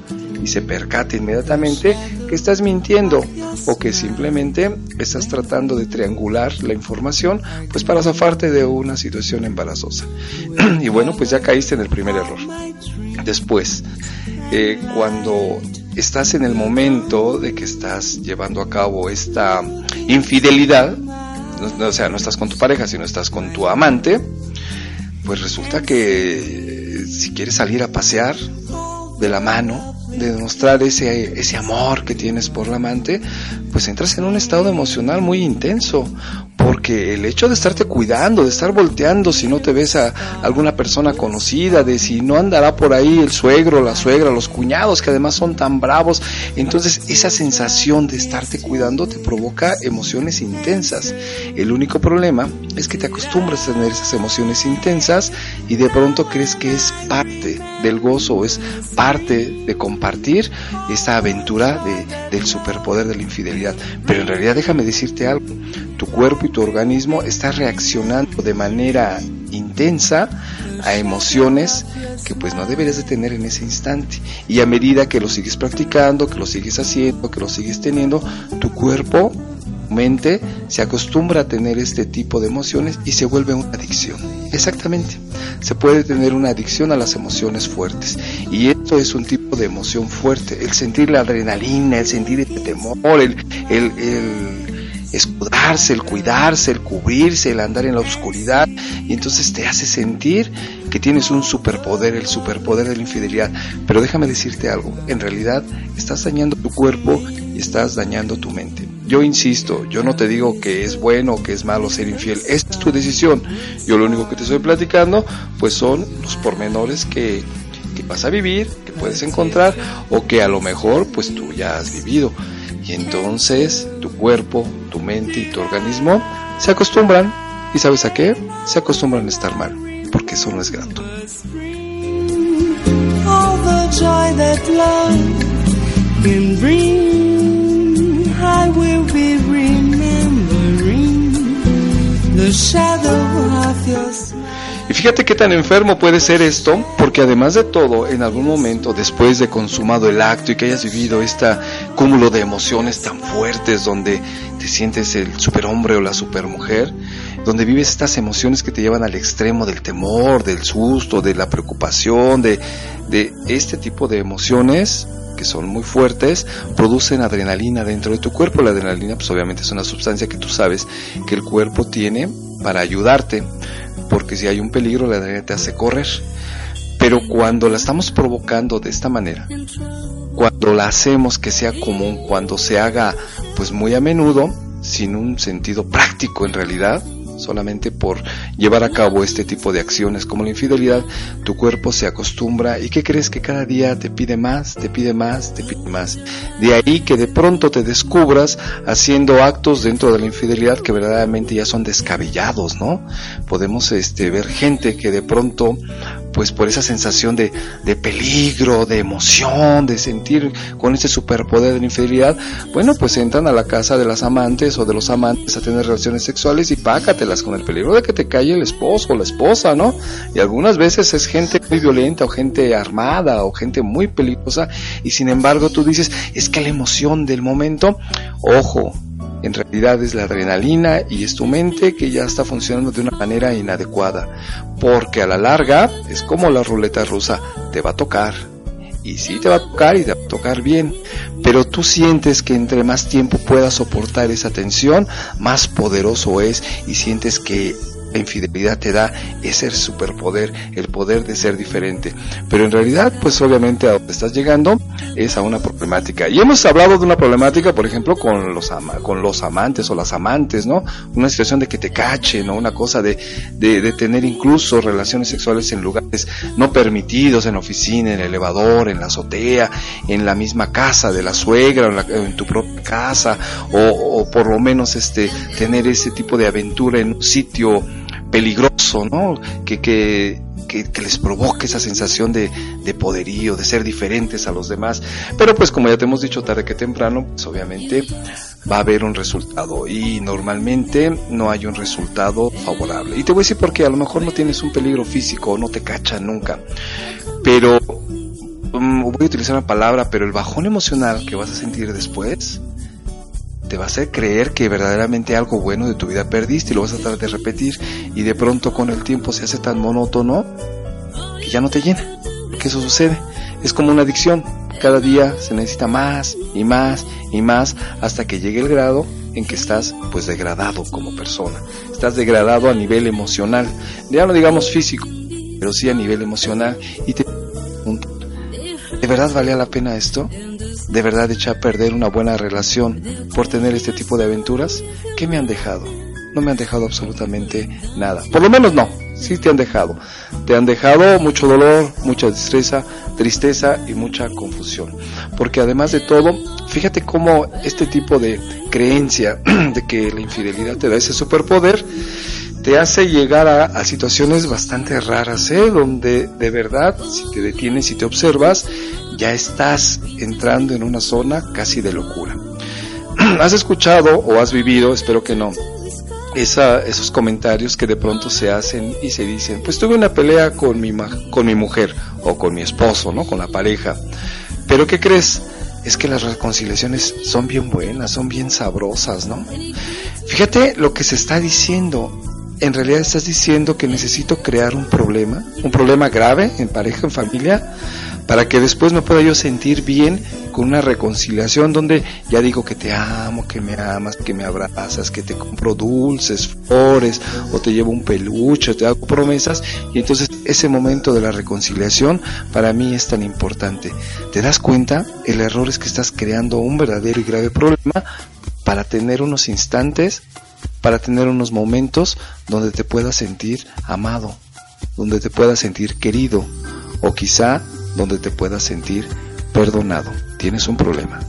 Speaker 3: y se percata inmediatamente que estás mintiendo o que simplemente estás tratando de triangular la información pues para zafarte de una situación embarazosa. y bueno, pues ya caíste en el primer error. Después, eh, cuando estás en el momento de que estás llevando a cabo esta infidelidad, o sea, no estás con tu pareja, sino estás con tu amante, pues resulta que si quieres salir a pasear de la mano, de demostrar ese, ese amor que tienes por la amante, pues entras en un estado emocional muy intenso, porque el hecho de estarte cuidando, de estar volteando si no te ves a alguna persona conocida, de si no andará por ahí el suegro, la suegra, los cuñados, que además son tan bravos, entonces esa sensación de estarte cuidando te provoca emociones intensas. El único problema es que te acostumbras a tener esas emociones intensas y de pronto crees que es parte del gozo, es parte de compartir esta aventura de, del superpoder de la infidelidad. Pero en realidad déjame decirte algo, tu cuerpo y tu organismo está reaccionando de manera intensa a emociones que pues no deberías de tener en ese instante. Y a medida que lo sigues practicando, que lo sigues haciendo, que lo sigues teniendo, tu cuerpo mente se acostumbra a tener este tipo de emociones y se vuelve una adicción. Exactamente. Se puede tener una adicción a las emociones fuertes. Y esto es un tipo de emoción fuerte. El sentir la adrenalina, el sentir el temor, el, el, el escudarse, el cuidarse, el cubrirse, el andar en la oscuridad. Y entonces te hace sentir que tienes un superpoder, el superpoder de la infidelidad. Pero déjame decirte algo. En realidad estás dañando tu cuerpo y estás dañando tu mente. Yo insisto, yo no te digo que es bueno o que es malo ser infiel, es tu decisión. Yo lo único que te estoy platicando, pues son los pormenores que, que vas a vivir, que puedes encontrar o que a lo mejor pues tú ya has vivido. Y entonces tu cuerpo, tu mente y tu organismo se acostumbran. ¿Y sabes a qué? Se acostumbran a estar mal, porque eso no es grato. Fíjate qué tan enfermo puede ser esto, porque además de todo, en algún momento, después de consumado el acto y que hayas vivido este cúmulo de emociones tan fuertes, donde te sientes el superhombre o la supermujer, donde vives estas emociones que te llevan al extremo del temor, del susto, de la preocupación, de, de este tipo de emociones que son muy fuertes, producen adrenalina dentro de tu cuerpo. La adrenalina, pues obviamente es una sustancia que tú sabes que el cuerpo tiene para ayudarte, porque si hay un peligro, la adrenalina te hace correr. Pero cuando la estamos provocando de esta manera, cuando la hacemos que sea común, cuando se haga pues muy a menudo, sin un sentido práctico en realidad, solamente por llevar a cabo este tipo de acciones como la infidelidad, tu cuerpo se acostumbra y ¿qué crees que cada día te pide más, te pide más, te pide más? De ahí que de pronto te descubras haciendo actos dentro de la infidelidad que verdaderamente ya son descabellados, ¿no? Podemos este, ver gente que de pronto pues por esa sensación de, de peligro, de emoción, de sentir con ese superpoder de la infidelidad, bueno, pues entran a la casa de las amantes o de los amantes a tener relaciones sexuales y pácatelas con el peligro de que te calle el esposo o la esposa, ¿no? Y algunas veces es gente muy violenta o gente armada o gente muy peligrosa y sin embargo tú dices, es que la emoción del momento, ojo, en realidad es la adrenalina y es tu mente que ya está funcionando de una manera inadecuada, porque a la larga es como la ruleta rusa, te va a tocar. Y sí te va a tocar y te va a tocar bien, pero tú sientes que entre más tiempo puedas soportar esa tensión, más poderoso es y sientes que la infidelidad te da ese superpoder, el poder de ser diferente. Pero en realidad, pues obviamente a donde estás llegando es a una problemática. Y hemos hablado de una problemática, por ejemplo, con los, ama con los amantes o las amantes, ¿no? Una situación de que te cachen, ¿no? Una cosa de, de, de tener incluso relaciones sexuales en lugares no permitidos, en oficina, en el elevador, en la azotea, en la misma casa de la suegra, en, la, en tu propia casa, o, o por lo menos este, tener ese tipo de aventura en un sitio peligroso, ¿no? Que, que, que, les provoque esa sensación de, de, poderío, de ser diferentes a los demás. Pero pues como ya te hemos dicho tarde que temprano, pues obviamente va a haber un resultado y normalmente no hay un resultado favorable. Y te voy a decir porque a lo mejor no tienes un peligro físico, no te cachan nunca. Pero um, voy a utilizar una palabra, pero el bajón emocional que vas a sentir después te va a hacer creer que verdaderamente algo bueno de tu vida perdiste y lo vas a tratar de repetir y de pronto con el tiempo se hace tan monótono que ya no te llena. Que eso sucede. Es como una adicción. Cada día se necesita más y más y más hasta que llegue el grado en que estás pues degradado como persona. Estás degradado a nivel emocional. Ya no digamos físico, pero sí a nivel emocional y te ¿De verdad valía la pena esto? ¿De verdad eché a perder una buena relación por tener este tipo de aventuras? ¿Qué me han dejado? No me han dejado absolutamente nada. Por lo menos no. Sí te han dejado. Te han dejado mucho dolor, mucha tristeza, tristeza y mucha confusión. Porque además de todo, fíjate cómo este tipo de creencia de que la infidelidad te da ese superpoder, te hace llegar a, a, situaciones bastante raras, ¿eh? donde de verdad, si te detienes y te observas, ya estás entrando en una zona casi de locura. ¿Has escuchado o has vivido, espero que no, esa, esos comentarios que de pronto se hacen y se dicen, pues tuve una pelea con mi, con mi mujer o con mi esposo, ¿no? Con la pareja. Pero ¿qué crees? Es que las reconciliaciones son bien buenas, son bien sabrosas, ¿no? Fíjate lo que se está diciendo en realidad estás diciendo que necesito crear un problema, un problema grave en pareja, en familia, para que después me pueda yo sentir bien con una reconciliación donde ya digo que te amo, que me amas, que me abrazas, que te compro dulces, flores, o te llevo un peluche, te hago promesas, y entonces ese momento de la reconciliación para mí es tan importante. ¿Te das cuenta? El error es que estás creando un verdadero y grave problema para tener unos instantes para tener unos momentos donde te puedas sentir amado, donde te puedas sentir querido o quizá donde te puedas sentir perdonado. Tienes un problema.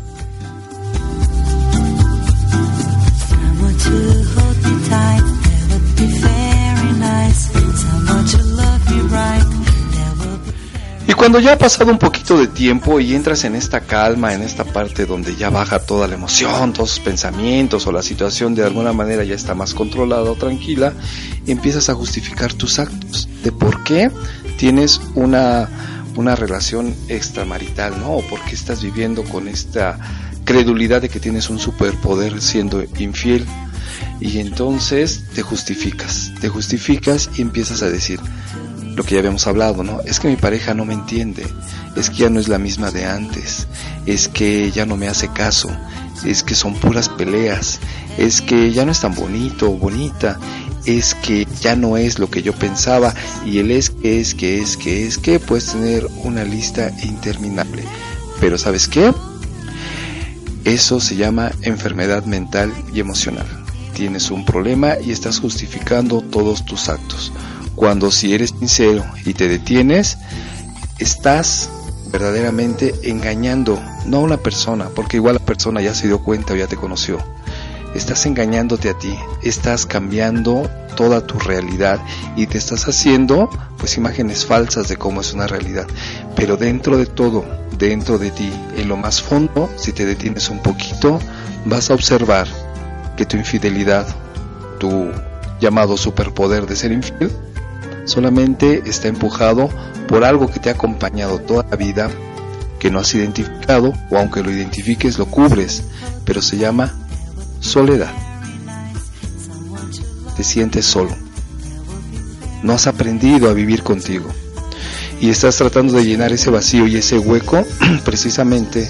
Speaker 3: Y cuando ya ha pasado un poquito de tiempo y entras en esta calma, en esta parte donde ya baja toda la emoción, todos los pensamientos o la situación de alguna manera ya está más controlada o tranquila, empiezas a justificar tus actos de por qué tienes una, una relación extramarital, ¿no? O por qué estás viviendo con esta credulidad de que tienes un superpoder siendo infiel. Y entonces te justificas, te justificas y empiezas a decir, lo que ya habíamos hablado, ¿no? Es que mi pareja no me entiende, es que ya no es la misma de antes, es que ya no me hace caso, es que son puras peleas, es que ya no es tan bonito o bonita. Es que ya no es lo que yo pensaba y el es que es que es que es que puedes tener una lista interminable. Pero ¿sabes qué? Eso se llama enfermedad mental y emocional. Tienes un problema y estás justificando todos tus actos. Cuando si eres sincero y te detienes, estás verdaderamente engañando, no a una persona, porque igual la persona ya se dio cuenta o ya te conoció. Estás engañándote a ti, estás cambiando toda tu realidad y te estás haciendo pues imágenes falsas de cómo es una realidad. Pero dentro de todo, dentro de ti, en lo más fondo, si te detienes un poquito, vas a observar que tu infidelidad, tu llamado superpoder de ser infiel, solamente está empujado por algo que te ha acompañado toda la vida, que no has identificado, o aunque lo identifiques, lo cubres, pero se llama soledad. Te sientes solo. No has aprendido a vivir contigo. Y estás tratando de llenar ese vacío y ese hueco precisamente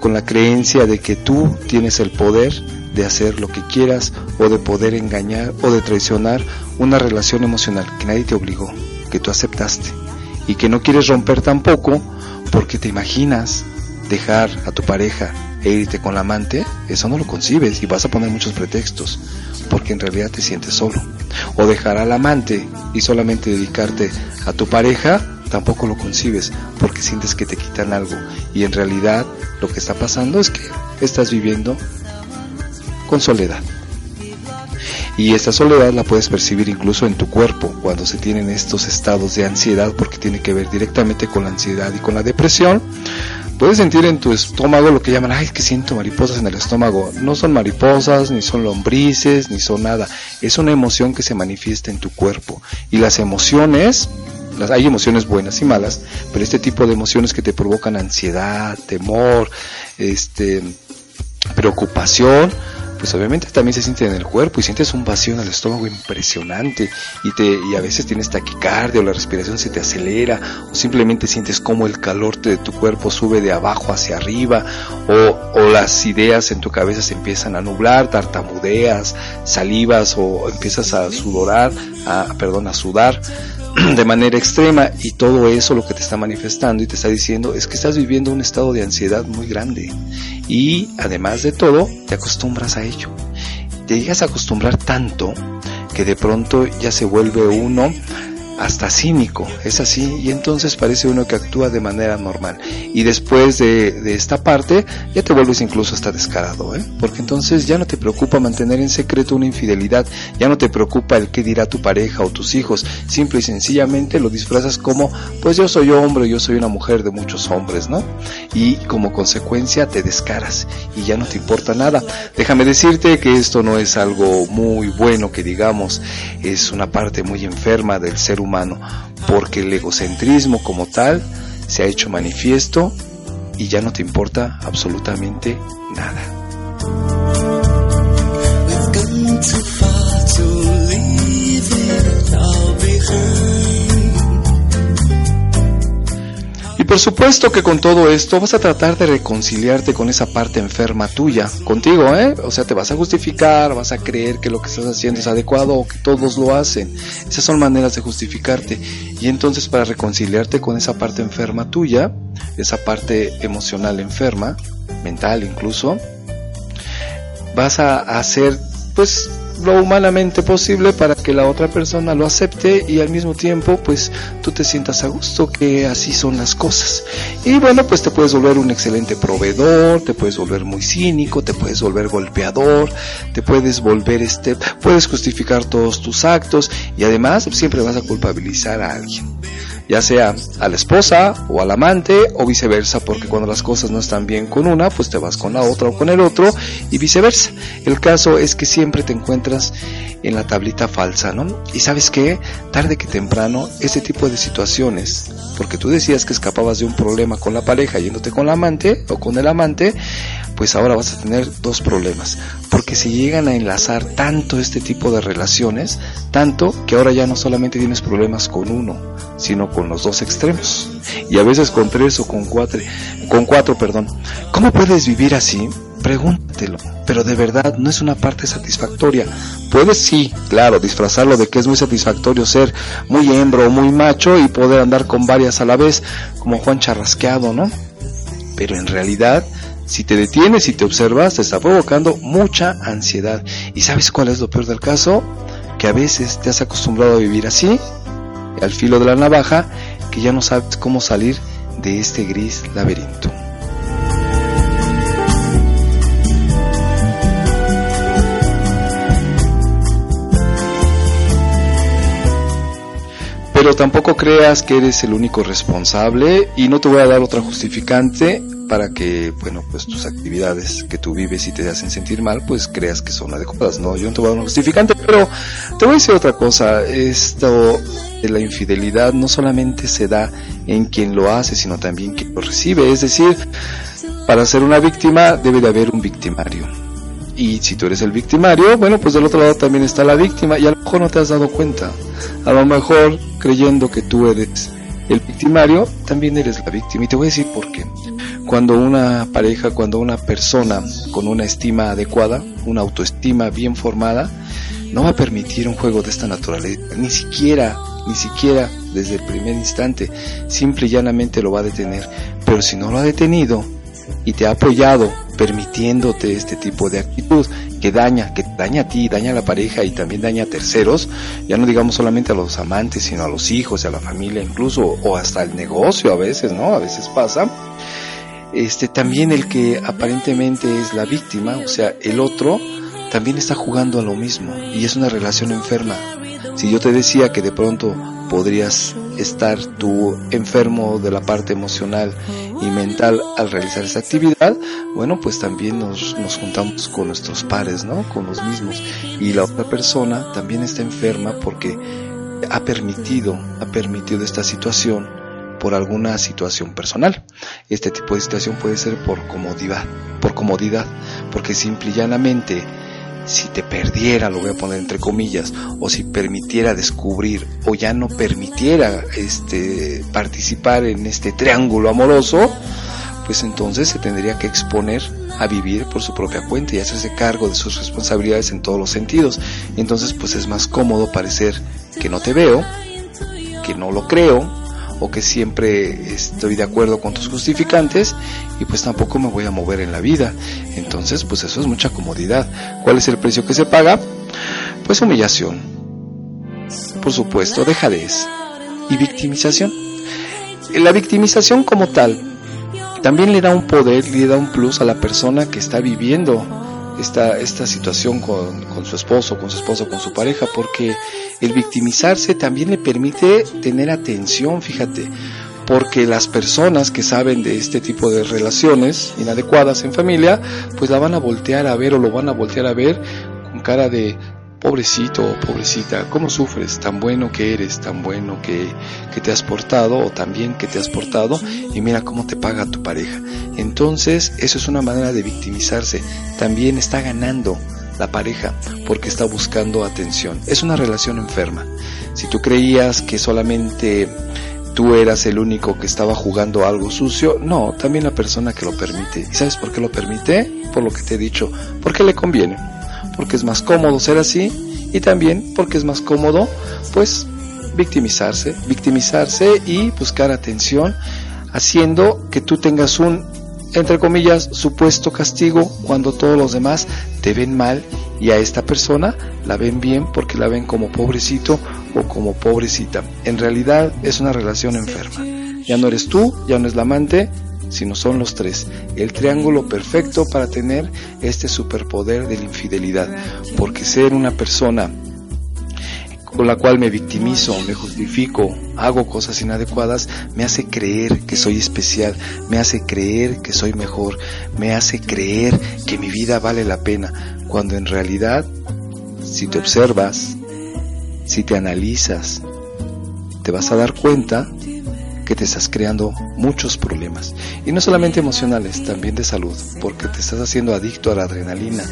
Speaker 3: con la creencia de que tú tienes el poder de hacer lo que quieras o de poder engañar o de traicionar una relación emocional que nadie te obligó, que tú aceptaste y que no quieres romper tampoco porque te imaginas dejar a tu pareja e irte con la amante, eso no lo concibes y vas a poner muchos pretextos porque en realidad te sientes solo. O dejar al amante y solamente dedicarte a tu pareja, tampoco lo concibes porque sientes que te quitan algo y en realidad lo que está pasando es que estás viviendo con soledad. Y esta soledad la puedes percibir incluso en tu cuerpo cuando se tienen estos estados de ansiedad porque tiene que ver directamente con la ansiedad y con la depresión. Puedes sentir en tu estómago lo que llaman, ay, que siento mariposas en el estómago. No son mariposas, ni son lombrices, ni son nada. Es una emoción que se manifiesta en tu cuerpo. Y las emociones, las, hay emociones buenas y malas, pero este tipo de emociones que te provocan ansiedad, temor, este, preocupación, pues obviamente también se siente en el cuerpo y sientes un vacío en el estómago impresionante y te y a veces tienes taquicardia o la respiración se te acelera o simplemente sientes como el calor de tu cuerpo sube de abajo hacia arriba o, o las ideas en tu cabeza se empiezan a nublar, tartamudeas, salivas o empiezas a sudorar, a, perdón, a sudar de manera extrema y todo eso lo que te está manifestando y te está diciendo es que estás viviendo un estado de ansiedad muy grande y además de todo te acostumbras a ello. Te llegas a acostumbrar tanto que de pronto ya se vuelve uno hasta cínico, es así, y entonces parece uno que actúa de manera normal. Y después de, de esta parte, ya te vuelves incluso hasta descarado, ¿eh? porque entonces ya no te preocupa mantener en secreto una infidelidad, ya no te preocupa el qué dirá tu pareja o tus hijos, simple y sencillamente lo disfrazas como, pues yo soy hombre, yo soy una mujer de muchos hombres, ¿no? Y como consecuencia te descaras y ya no te importa nada. Déjame decirte que esto no es algo muy bueno que digamos, es una parte muy enferma del ser humano porque el egocentrismo como tal se ha hecho manifiesto y ya no te importa absolutamente nada. Por supuesto que con todo esto vas a tratar de reconciliarte con esa parte enferma tuya, contigo, ¿eh? O sea, te vas a justificar, vas a creer que lo que estás haciendo es adecuado o que todos lo hacen. Esas son maneras de justificarte. Y entonces para reconciliarte con esa parte enferma tuya, esa parte emocional enferma, mental incluso, vas a hacer pues lo humanamente posible para que la otra persona lo acepte y al mismo tiempo pues tú te sientas a gusto que así son las cosas. Y bueno, pues te puedes volver un excelente proveedor, te puedes volver muy cínico, te puedes volver golpeador, te puedes volver este, puedes justificar todos tus actos y además siempre vas a culpabilizar a alguien ya sea a la esposa o al amante o viceversa, porque cuando las cosas no están bien con una, pues te vas con la otra o con el otro y viceversa. El caso es que siempre te encuentras en la tablita falsa, ¿no? Y sabes qué, tarde que temprano, este tipo de situaciones, porque tú decías que escapabas de un problema con la pareja yéndote con la amante o con el amante, pues ahora vas a tener dos problemas, porque se llegan a enlazar tanto este tipo de relaciones, tanto que ahora ya no solamente tienes problemas con uno, sino con los dos extremos, y a veces con tres o con cuatro, con cuatro, perdón. ¿Cómo puedes vivir así? pregúntatelo, pero de verdad no es una parte satisfactoria. Puedes sí, claro, disfrazarlo de que es muy satisfactorio ser muy hembro o muy macho y poder andar con varias a la vez, como Juan Charrasqueado, ¿no? Pero en realidad, si te detienes y te observas, te está provocando mucha ansiedad. ¿Y sabes cuál es lo peor del caso? Que a veces te has acostumbrado a vivir así, al filo de la navaja, que ya no sabes cómo salir de este gris laberinto. Pero tampoco creas que eres el único responsable y no te voy a dar otra justificante para que, bueno, pues tus actividades que tú vives y te hacen sentir mal, pues creas que son adecuadas. No, yo no te voy a dar una justificante, pero te voy a decir otra cosa. Esto de la infidelidad no solamente se da en quien lo hace, sino también quien lo recibe. Es decir, para ser una víctima debe de haber un victimario. Y si tú eres el victimario, bueno, pues del otro lado también está la víctima y a lo mejor no te has dado cuenta. A lo mejor creyendo que tú eres el victimario, también eres la víctima. Y te voy a decir por qué. Cuando una pareja, cuando una persona con una estima adecuada, una autoestima bien formada, no va a permitir un juego de esta naturaleza, ni siquiera, ni siquiera desde el primer instante, simple y llanamente lo va a detener. Pero si no lo ha detenido y te ha apoyado permitiéndote este tipo de actitud que daña, que daña a ti, daña a la pareja y también daña a terceros, ya no digamos solamente a los amantes, sino a los hijos, a la familia incluso, o hasta el negocio a veces, ¿no? A veces pasa. Este, también el que aparentemente es la víctima, o sea, el otro, también está jugando a lo mismo y es una relación enferma. Si yo te decía que de pronto podrías estar tú enfermo de la parte emocional y mental al realizar esa actividad, bueno, pues también nos, nos juntamos con nuestros pares, ¿no? Con los mismos. Y la otra persona también está enferma porque ha permitido, ha permitido esta situación por alguna situación personal. Este tipo de situación puede ser por comodidad, por comodidad, porque simple y llanamente si te perdiera, lo voy a poner entre comillas, o si permitiera descubrir o ya no permitiera este participar en este triángulo amoroso, pues entonces se tendría que exponer a vivir por su propia cuenta y hacerse cargo de sus responsabilidades en todos los sentidos. Entonces pues es más cómodo parecer que no te veo, que no lo creo, o que siempre estoy de acuerdo con tus justificantes y pues tampoco me voy a mover en la vida. Entonces, pues eso es mucha comodidad. ¿Cuál es el precio que se paga? Pues humillación. Por supuesto, dejadez y victimización. La victimización como tal también le da un poder, le da un plus a la persona que está viviendo esta, esta situación con, con su esposo, con su esposo, con su pareja, porque el victimizarse también le permite tener atención, fíjate, porque las personas que saben de este tipo de relaciones inadecuadas en familia, pues la van a voltear a ver o lo van a voltear a ver con cara de pobrecito o pobrecita, ¿cómo sufres? Tan bueno que eres, tan bueno que, que te has portado o tan bien que te has portado y mira cómo te paga tu pareja. Entonces, eso es una manera de victimizarse. También está ganando la pareja porque está buscando atención. Es una relación enferma. Si tú creías que solamente tú eras el único que estaba jugando algo sucio, no, también la persona que lo permite. ¿Y sabes por qué lo permite? Por lo que te he dicho, porque le conviene, porque es más cómodo ser así y también porque es más cómodo, pues, victimizarse, victimizarse y buscar atención, haciendo que tú tengas un entre comillas, supuesto castigo cuando todos los demás te ven mal y a esta persona la ven bien porque la ven como pobrecito o como pobrecita. En realidad es una relación enferma. Ya no eres tú, ya no es la amante, sino son los tres. El triángulo perfecto para tener este superpoder de la infidelidad. Porque ser una persona con la cual me victimizo, me justifico, hago cosas inadecuadas, me hace creer que soy especial, me hace creer que soy mejor, me hace creer que mi vida vale la pena, cuando en realidad, si te observas, si te analizas, te vas a dar cuenta que te estás creando muchos problemas. Y no solamente emocionales, también de salud, porque te estás haciendo adicto a la adrenalina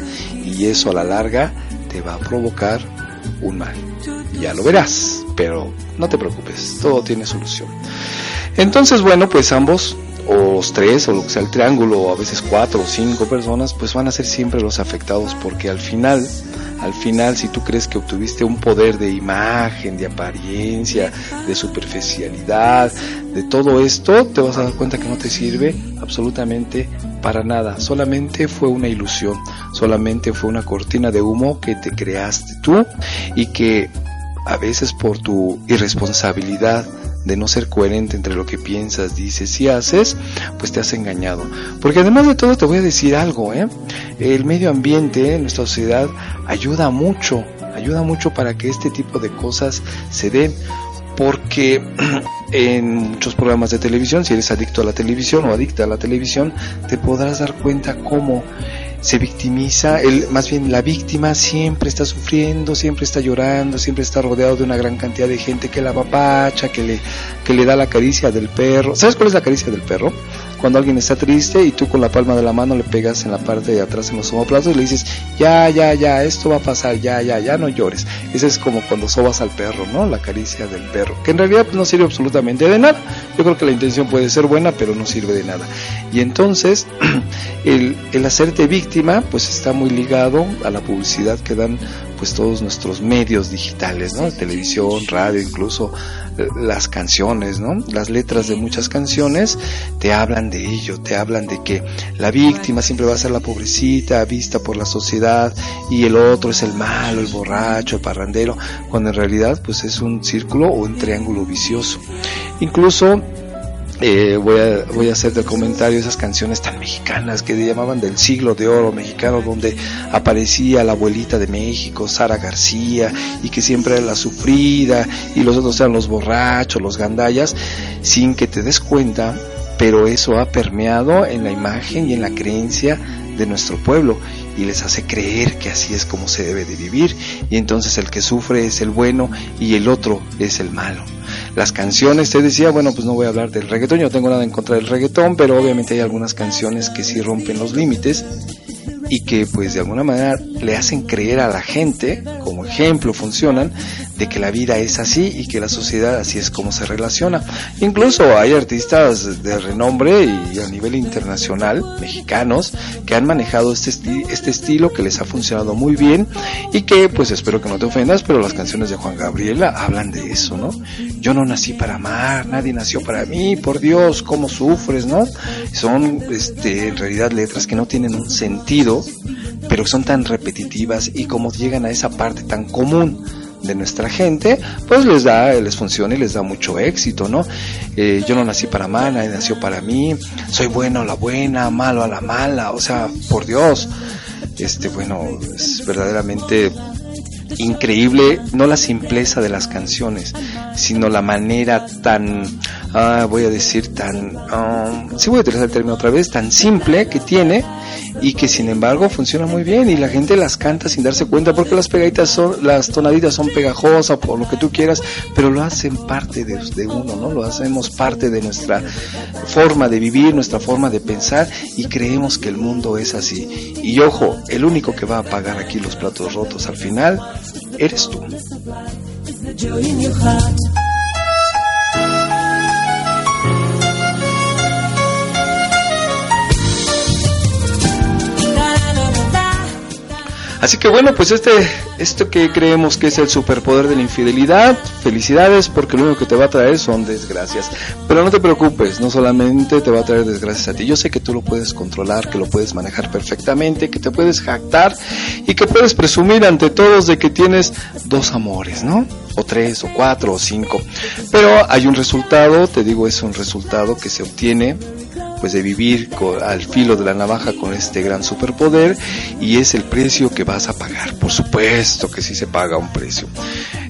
Speaker 3: y eso a la larga te va a provocar un mal. Ya lo verás, pero no te preocupes, todo tiene solución. Entonces, bueno, pues ambos o los tres, o lo que sea el triángulo, o a veces cuatro o cinco personas, pues van a ser siempre los afectados, porque al final, al final, si tú crees que obtuviste un poder de imagen, de apariencia, de superficialidad, de todo esto, te vas a dar cuenta que no te sirve absolutamente para nada. Solamente fue una ilusión, solamente fue una cortina de humo que te creaste tú y que a veces por tu irresponsabilidad de no ser coherente entre lo que piensas, dices y haces, pues te has engañado. Porque además de todo te voy a decir algo, ¿eh? El medio ambiente en nuestra sociedad ayuda mucho, ayuda mucho para que este tipo de cosas se den. Porque en muchos programas de televisión, si eres adicto a la televisión o adicta a la televisión, te podrás dar cuenta cómo se victimiza, el, más bien la víctima siempre está sufriendo, siempre está llorando, siempre está rodeado de una gran cantidad de gente que la apapacha, que le, que le da la caricia del perro. ¿Sabes cuál es la caricia del perro? Cuando alguien está triste y tú con la palma de la mano le pegas en la parte de atrás en los omoplatos y le dices, ya, ya, ya, esto va a pasar, ya, ya, ya, no llores. Ese es como cuando sobas al perro, ¿no? La caricia del perro, que en realidad no sirve absolutamente de nada. Yo creo que la intención puede ser buena, pero no sirve de nada. Y entonces, el, el hacerte víctima, pues está muy ligado a la publicidad que dan pues todos nuestros medios digitales, ¿no? Televisión, radio, incluso eh, las canciones, ¿no? Las letras de muchas canciones te hablan de ello, te hablan de que la víctima siempre va a ser la pobrecita vista por la sociedad y el otro es el malo, el borracho, el parrandero, cuando en realidad pues es un círculo o un triángulo vicioso. Incluso eh, voy, a, voy a hacer del comentario esas canciones tan mexicanas que llamaban del siglo de oro mexicano, donde aparecía la abuelita de México, Sara García, y que siempre era la sufrida, y los otros eran los borrachos, los gandallas, sin que te des cuenta, pero eso ha permeado en la imagen y en la creencia de nuestro pueblo y les hace creer que así es como se debe de vivir y entonces el que sufre es el bueno y el otro es el malo. Las canciones, te decía, bueno, pues no voy a hablar del reggaetón, yo no tengo nada en contra del reggaetón, pero obviamente hay algunas canciones que sí rompen los límites y que pues de alguna manera le hacen creer a la gente, como ejemplo funcionan, de que la vida es así y que la sociedad así es como se relaciona. Incluso hay artistas de renombre y a nivel internacional, mexicanos, que han manejado este, este estilo que les ha funcionado muy bien y que pues espero que no te ofendas, pero las canciones de Juan Gabriela hablan de eso, ¿no? Yo no nací para amar, nadie nació para mí, por Dios, cómo sufres, ¿no? Son este en realidad letras que no tienen un sentido, pero son tan repetitivas y como llegan a esa parte tan común de nuestra gente, pues les da, les funciona y les da mucho éxito, ¿no? Eh, yo no nací para amar, nadie nació para mí, soy bueno a la buena, malo a la mala, o sea, por Dios, este, bueno, es verdaderamente increíble, no la simpleza de las canciones, sino la manera tan, ah, voy a decir, tan, ah, sí voy a utilizar el término otra vez, tan simple que tiene y que sin embargo funciona muy bien y la gente las canta sin darse cuenta porque las pegaditas son, las tonaditas son pegajosas o lo que tú quieras, pero lo hacen parte de, de uno, ¿no? Lo hacemos parte de nuestra forma de vivir, nuestra forma de pensar y creemos que el mundo es así. Y ojo, el único que va a pagar aquí los platos rotos al final eres tú. Así que bueno, pues este, esto que creemos que es el superpoder de la infidelidad, felicidades porque lo único que te va a traer son desgracias. Pero no te preocupes, no solamente te va a traer desgracias a ti, yo sé que tú lo puedes controlar, que lo puedes manejar perfectamente, que te puedes jactar y que puedes presumir ante todos de que tienes dos amores, ¿no? O tres, o cuatro, o cinco. Pero hay un resultado, te digo, es un resultado que se obtiene pues de vivir al filo de la navaja con este gran superpoder y es el precio que vas a pagar. Por supuesto que sí se paga un precio.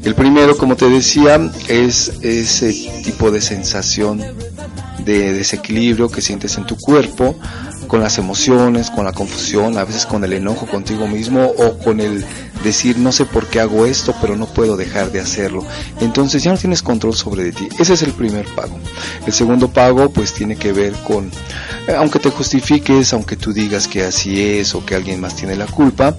Speaker 3: El primero, como te decía, es ese tipo de sensación de desequilibrio que sientes en tu cuerpo, con las emociones, con la confusión, a veces con el enojo contigo mismo o con el decir no sé por qué hago esto, pero no puedo dejar de hacerlo. Entonces ya no tienes control sobre ti. Ese es el primer pago. El segundo pago pues tiene que ver con, eh, aunque te justifiques, aunque tú digas que así es o que alguien más tiene la culpa,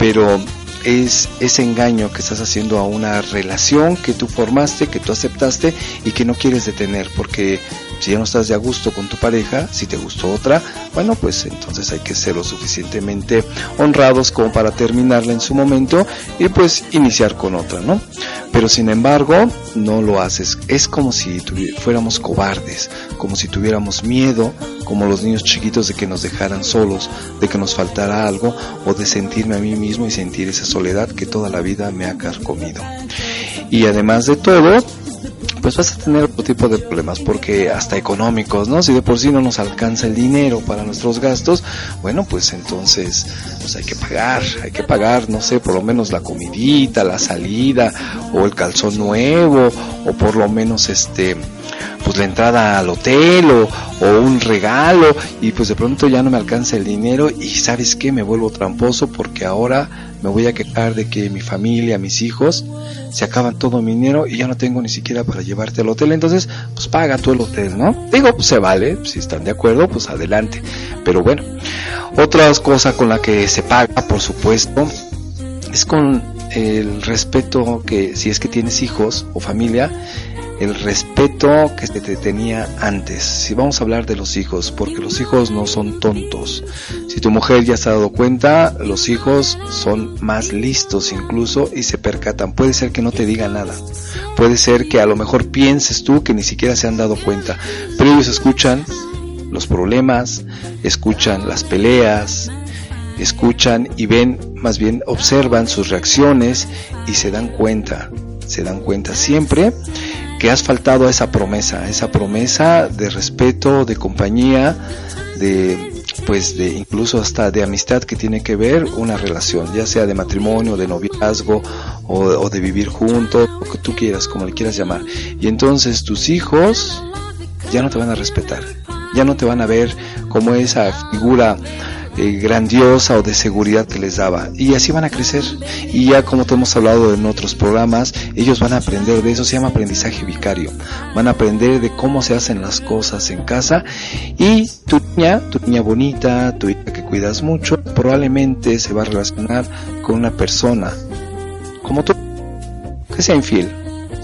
Speaker 3: pero es ese engaño que estás haciendo a una relación que tú formaste, que tú aceptaste y que no quieres detener porque Si ya no estás de a gusto con tu pareja, si te gustó otra, bueno, pues entonces hay que ser lo suficientemente honrados como para terminarla en su momento y pues iniciar con otra, ¿no? Pero sin embargo, no lo haces. Es como si fuéramos cobardes, como si tuviéramos miedo, como los niños chiquitos de que nos dejaran solos, de que nos faltara algo o de sentirme a mí mismo y sentir esa soledad que toda la vida me ha carcomido. Y además de todo, pues vas a tener otro tipo de problemas porque hasta económicos, ¿no? Si de por sí no nos alcanza el dinero para nuestros gastos, bueno, pues entonces pues hay que pagar, hay que pagar, no sé, por lo menos la comidita, la salida o el calzón nuevo o por lo menos este pues la entrada al hotel o, o un regalo y pues de pronto ya no me alcanza el dinero y sabes qué, me vuelvo tramposo porque ahora me voy a quejar de que mi familia, mis hijos, se acaban todo mi dinero y ya no tengo ni siquiera para llevarte al hotel, entonces pues paga tú el hotel, ¿no? Digo, pues se vale, si están de acuerdo, pues adelante. Pero bueno, otra cosa con la que se paga, por supuesto, es con el respeto que si es que tienes hijos o familia, el respeto que te tenía antes. Si vamos a hablar de los hijos, porque los hijos no son tontos. Si tu mujer ya se ha dado cuenta, los hijos son más listos incluso y se percatan. Puede ser que no te diga nada. Puede ser que a lo mejor pienses tú que ni siquiera se han dado cuenta. Pero ellos escuchan los problemas, escuchan las peleas, escuchan y ven, más bien observan sus reacciones y se dan cuenta, se dan cuenta siempre que has faltado a esa promesa, esa promesa de respeto, de compañía, de pues de incluso hasta de amistad que tiene que ver una relación, ya sea de matrimonio, de noviazgo o, o de vivir juntos, lo que tú quieras, como le quieras llamar. Y entonces tus hijos ya no te van a respetar, ya no te van a ver como esa figura eh, grandiosa o de seguridad que les daba. Y así van a crecer. Y ya como te hemos hablado en otros programas, ellos van a aprender de eso, se llama aprendizaje vicario. Van a aprender de cómo se hacen las cosas en casa. Y tu niña, tu niña bonita, tu hija que cuidas mucho, probablemente se va a relacionar con una persona como tú, que sea infiel,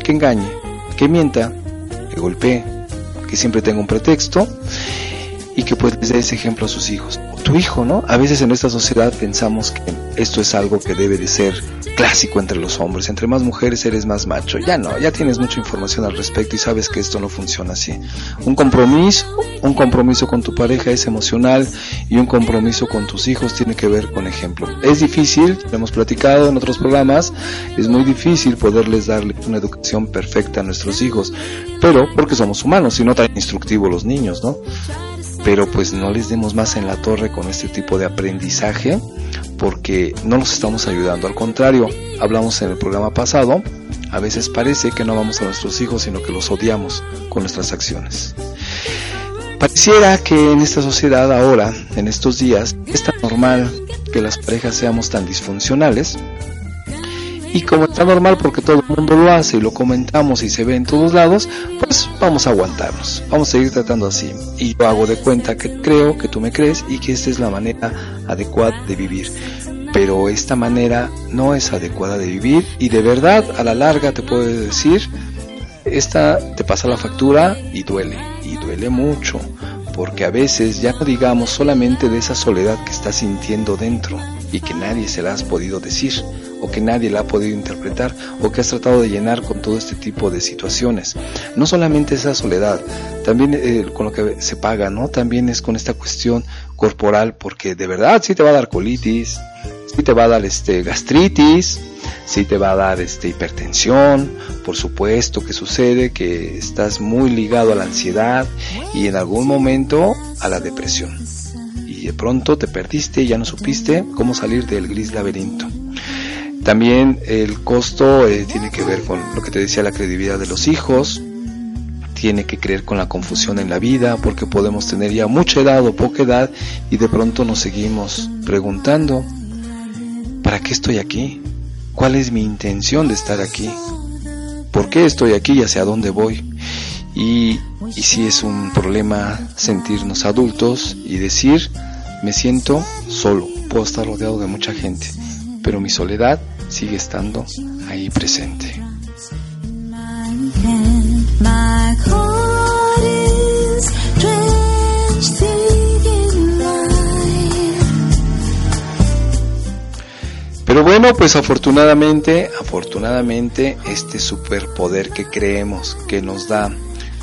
Speaker 3: que engañe, que mienta, que golpee, que siempre tenga un pretexto y que pues dé ese ejemplo a sus hijos. O tu hijo, ¿no? A veces en esta sociedad pensamos que esto es algo que debe de ser clásico entre los hombres. Entre más mujeres eres más macho. Ya no, ya tienes mucha información al respecto y sabes que esto no funciona así. Un compromiso, un compromiso con tu pareja es emocional y un compromiso con tus hijos tiene que ver con ejemplo. Es difícil, lo hemos platicado en otros programas, es muy difícil poderles darle una educación perfecta a nuestros hijos, pero porque somos humanos y no tan instructivos los niños, ¿no? Pero pues no les demos más en la torre con este tipo de aprendizaje porque no nos estamos ayudando. Al contrario, hablamos en el programa pasado, a veces parece que no vamos a nuestros hijos, sino que los odiamos con nuestras acciones. Pareciera que en esta sociedad ahora, en estos días, es tan normal que las parejas seamos tan disfuncionales. Y como está normal porque todo el mundo lo hace y lo comentamos y se ve en todos lados, pues vamos a aguantarnos, vamos a seguir tratando así. Y yo hago de cuenta que creo que tú me crees y que esta es la manera adecuada de vivir. Pero esta manera no es adecuada de vivir y de verdad a la larga te puedo decir, esta te pasa la factura y duele, y duele mucho, porque a veces ya no digamos solamente de esa soledad que estás sintiendo dentro y que nadie se la has podido decir o que nadie la ha podido interpretar o que has tratado de llenar con todo este tipo de situaciones. No solamente esa soledad, también eh, con lo que se paga, ¿no? También es con esta cuestión corporal porque de verdad sí te va a dar colitis, sí te va a dar este gastritis, sí te va a dar este hipertensión, por supuesto que sucede que estás muy ligado a la ansiedad y en algún momento a la depresión. Y de pronto te perdiste y ya no supiste cómo salir del gris laberinto. También el costo eh, tiene que ver con lo que te decía la credibilidad de los hijos, tiene que creer con la confusión en la vida, porque podemos tener ya mucha edad o poca edad y de pronto nos seguimos preguntando, ¿para qué estoy aquí? ¿Cuál es mi intención de estar aquí? ¿Por qué estoy aquí y hacia dónde voy? Y, y si es un problema sentirnos adultos y decir, me siento solo, puedo estar rodeado de mucha gente, pero mi soledad sigue estando ahí presente. Pero bueno, pues afortunadamente, afortunadamente este superpoder que creemos que nos da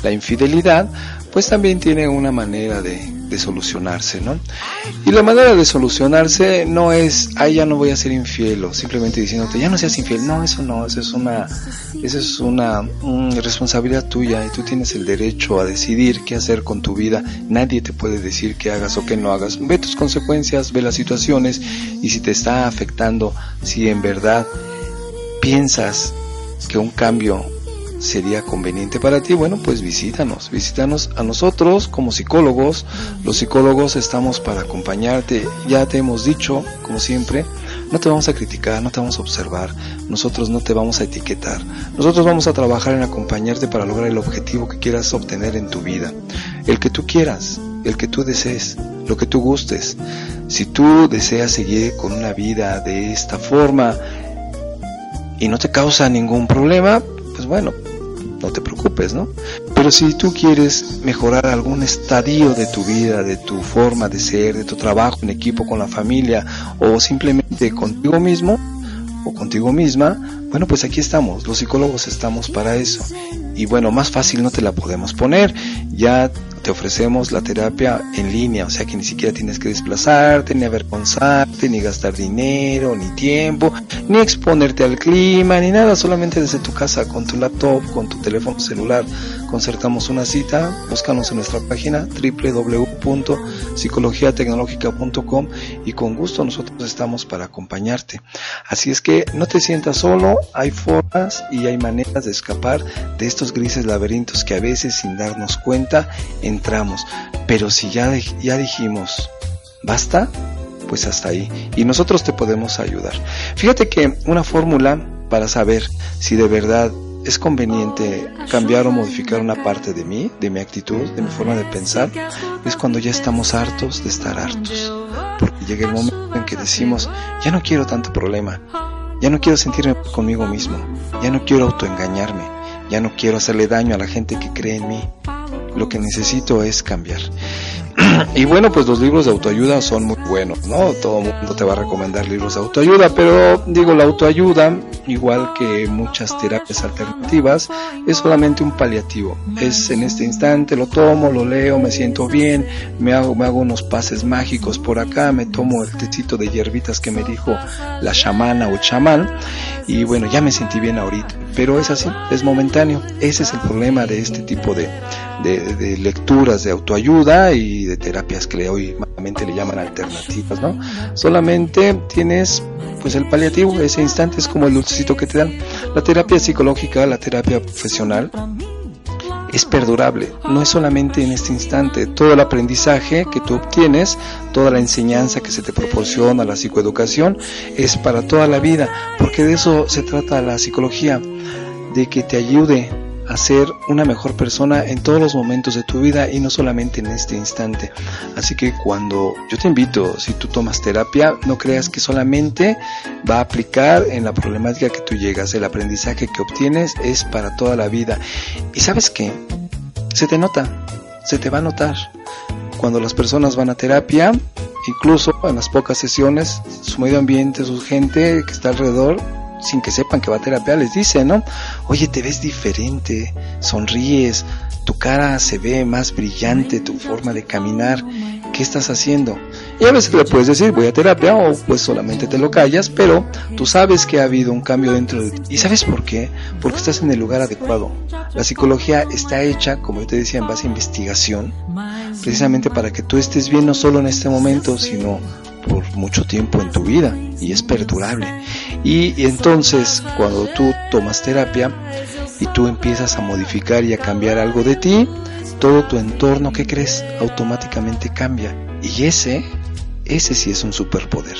Speaker 3: la infidelidad, pues también tiene una manera de de solucionarse, ¿no? Y la manera de solucionarse no es, ay, ya no voy a ser infiel, o simplemente diciéndote, ya no seas infiel. No, eso no, eso es una, eso es una responsabilidad tuya y tú tienes el derecho a decidir qué hacer con tu vida. Nadie te puede decir qué hagas o qué no hagas. Ve tus consecuencias, ve las situaciones y si te está afectando, si en verdad piensas que un cambio sería conveniente para ti, bueno, pues visítanos, visítanos a nosotros como psicólogos. Los psicólogos estamos para acompañarte. Ya te hemos dicho, como siempre, no te vamos a criticar, no te vamos a observar, nosotros no te vamos a etiquetar. Nosotros vamos a trabajar en acompañarte para lograr el objetivo que quieras obtener en tu vida. El que tú quieras, el que tú desees, lo que tú gustes. Si tú deseas seguir con una vida de esta forma y no te causa ningún problema, pues bueno, no te preocupes, ¿no? Pero si tú quieres mejorar algún estadio de tu vida, de tu forma de ser, de tu trabajo en equipo con la familia o simplemente contigo mismo o contigo misma, bueno, pues aquí estamos, los psicólogos estamos para eso. Y bueno, más fácil no te la podemos poner, ya te ofrecemos la terapia en línea, o sea que ni siquiera tienes que desplazarte, ni avergonzarte, ni gastar dinero, ni tiempo, ni exponerte al clima, ni nada, solamente desde tu casa, con tu laptop, con tu teléfono celular, concertamos una cita, búscanos en nuestra página www.psicologiatecnológica.com y con gusto nosotros estamos para acompañarte. Así es que no te sientas solo, hay formas y hay maneras de escapar de estos grises laberintos que a veces sin darnos cuenta entramos. Pero si ya, ya dijimos, basta, pues hasta ahí. Y nosotros te podemos ayudar. Fíjate que una fórmula para saber si de verdad es conveniente cambiar o modificar una parte de mí, de mi actitud, de mi forma de pensar, es cuando ya estamos hartos de estar hartos. Porque llega el momento en que decimos, ya no quiero tanto problema, ya no quiero sentirme conmigo mismo, ya no quiero autoengañarme, ya no quiero hacerle daño a la gente que cree en mí. Lo que necesito es cambiar. y bueno, pues los libros de autoayuda son muy buenos, ¿no? Todo el mundo te va a recomendar libros de autoayuda, pero digo, la autoayuda, igual que muchas terapias alternativas, es solamente un paliativo. Es en este instante, lo tomo, lo leo, me siento bien, me hago, me hago unos pases mágicos por acá, me tomo el tecito de hierbitas que me dijo la chamana o chamán, y bueno, ya me sentí bien ahorita. Pero es así, es momentáneo. Ese es el problema de este tipo de, de, de lecturas de autoayuda y de terapias que hoy le llaman alternativas, ¿no? Solamente tienes pues el paliativo, ese instante es como el dulcecito que te dan. La terapia psicológica, la terapia profesional es perdurable, no es solamente en este instante, todo el aprendizaje que tú obtienes, toda la enseñanza que se te proporciona, la psicoeducación, es para toda la vida, porque de eso se trata la psicología, de que te ayude a ser una mejor persona en todos los momentos de tu vida y no solamente en este instante. Así que cuando yo te invito, si tú tomas terapia, no creas que solamente va a aplicar en la problemática que tú llegas. El aprendizaje que obtienes es para toda la vida. Y sabes qué? Se te nota, se te va a notar. Cuando las personas van a terapia, incluso en las pocas sesiones, su medio ambiente, su gente que está alrededor, sin que sepan que va a terapia, les dice, ¿no? Oye, te ves diferente, sonríes, tu cara se ve más brillante, tu forma de caminar, ¿qué estás haciendo? Y a veces le puedes decir, voy a terapia, o pues solamente te lo callas, pero tú sabes que ha habido un cambio dentro de ti. ¿Y sabes por qué? Porque estás en el lugar adecuado. La psicología está hecha, como yo te decía, en base a investigación, precisamente para que tú estés bien no solo en este momento, sino por mucho tiempo en tu vida y es perdurable. Y, entonces cuando tú tomas terapia y tú empiezas a modificar y a cambiar algo de ti, todo tu entorno que crees automáticamente cambia. Y ese, ese sí es un superpoder.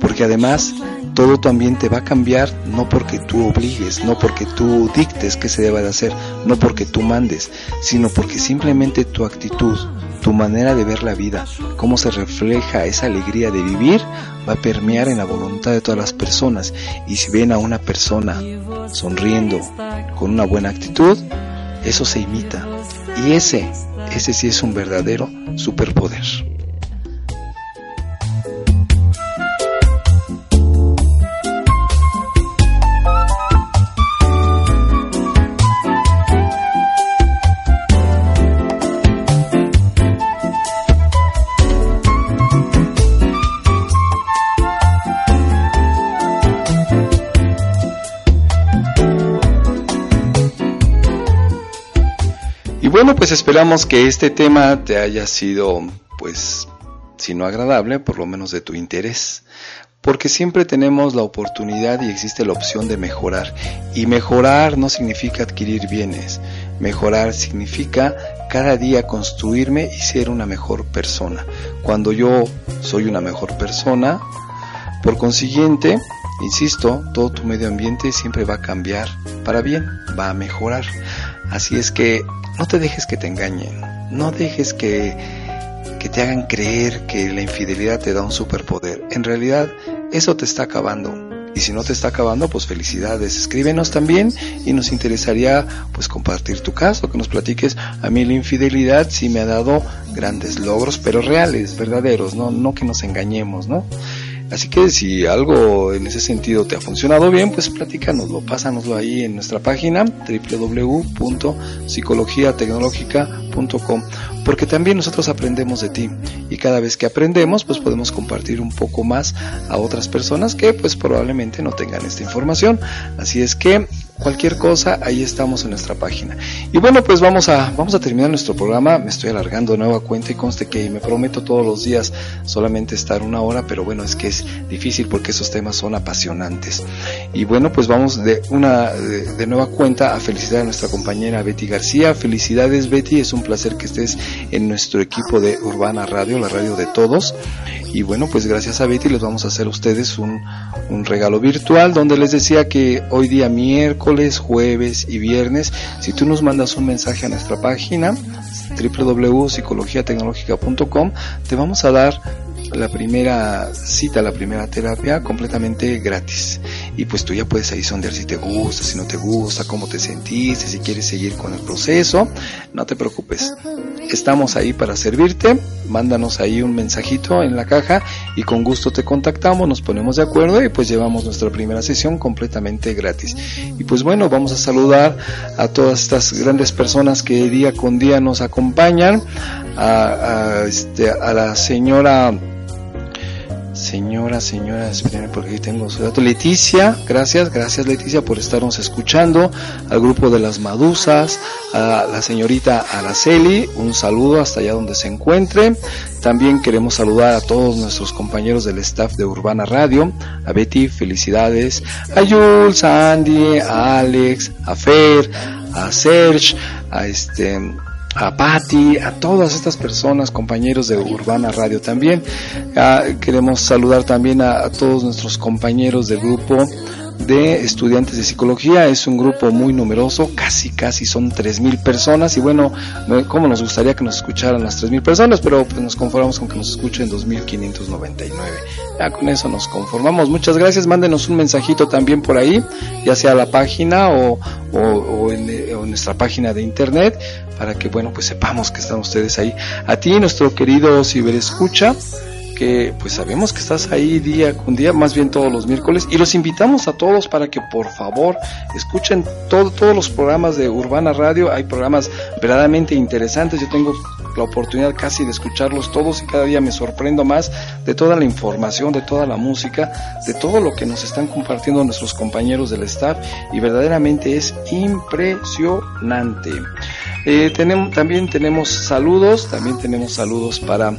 Speaker 3: Porque además todo tu ambiente va a cambiar no porque tú obligues, no porque tú dictes que se deba de hacer, no porque tú mandes, sino porque simplemente tu actitud, tu manera de ver la vida, cómo se refleja esa alegría de vivir, va a permear en la voluntad de todas las personas. Y si ven a una persona sonriendo, con una buena actitud, eso se imita. Y ese, ese sí es un verdadero superpoder. Pues esperamos que este tema te haya sido, pues, si no agradable, por lo menos de tu interés. Porque siempre tenemos la oportunidad y existe la opción de mejorar. Y mejorar no significa adquirir bienes. Mejorar significa cada día construirme y ser una mejor persona. Cuando yo soy una mejor persona, por consiguiente, insisto, todo tu medio ambiente siempre va a cambiar para bien, va a mejorar. Así es que no te dejes que te engañen, no dejes que, que te hagan creer que la infidelidad te da un superpoder. En realidad, eso te está acabando. Y si no te está acabando, pues felicidades. Escríbenos también y nos interesaría pues compartir tu caso, que nos platiques. A mí la infidelidad sí me ha dado grandes logros, pero reales, verdaderos, no, no que nos engañemos, ¿no? Así que si algo en ese sentido te ha funcionado bien, pues platícanoslo, pásanoslo ahí en nuestra página www.psicologiatecnológica.com porque también nosotros aprendemos de ti y cada vez que aprendemos pues podemos compartir un poco más a otras personas que pues probablemente no tengan esta información. Así es que cualquier cosa, ahí estamos en nuestra página. Y bueno, pues vamos a, vamos a terminar nuestro programa. Me estoy alargando de nueva cuenta y conste que me prometo todos los días solamente estar una hora, pero bueno, es que es difícil porque esos temas son apasionantes. Y bueno, pues vamos de una, de, nueva cuenta a felicitar a nuestra compañera Betty García. Felicidades Betty, es un placer que estés en nuestro equipo de Urbana Radio, la radio de todos. Y bueno, pues gracias a Betty les vamos a hacer a ustedes un, un regalo virtual donde les decía que hoy día miércoles, jueves y viernes, si tú nos mandas un mensaje a nuestra página www.psicologiatecnologica.com, te vamos a dar la primera cita, la primera terapia completamente gratis. Y pues tú ya puedes ahí sondear si te gusta, si no te gusta, cómo te sentiste, si quieres seguir con el proceso. No te preocupes. Estamos ahí para servirte. Mándanos ahí un mensajito en la caja y con gusto te contactamos, nos ponemos de acuerdo y pues llevamos nuestra primera sesión completamente gratis. Y pues bueno, vamos a saludar a todas estas grandes personas que día con día nos acompañan. A, a, este, la señora Señora, señora, espérenme porque aquí tengo su dato. Leticia, gracias, gracias Leticia por estarnos escuchando. Al grupo de las Madusas, a la señorita Araceli, un saludo hasta allá donde se encuentre. También queremos saludar a todos nuestros compañeros del staff de Urbana Radio. A Betty, felicidades. A Jules, a Andy, a Alex, a Fer, a Serge, a este a Patti, a todas estas personas, compañeros de Urbana Radio también. Ah, queremos saludar también a, a, todos nuestros compañeros del grupo de estudiantes de psicología. Es un grupo muy numeroso, casi, casi son 3.000 personas. Y bueno, como nos gustaría que nos escucharan las 3.000 personas, pero pues nos conformamos con que nos escuchen 2.599. Ya con eso nos conformamos. Muchas gracias. Mándenos un mensajito también por ahí, ya sea a la página o, o, en nuestra página de internet, para que, bueno, pues sepamos que están ustedes ahí. A ti, nuestro querido ciberescucha, que pues sabemos que estás ahí día con día, más bien todos los miércoles, y los invitamos a todos para que por favor escuchen todo, todos los programas de Urbana Radio, hay programas verdaderamente interesantes, yo tengo la oportunidad casi de escucharlos todos y cada día me sorprendo más de toda la información, de toda la música, de todo lo que nos están compartiendo nuestros compañeros del staff y verdaderamente es impresionante. Eh, tenemos, también tenemos saludos, también tenemos saludos para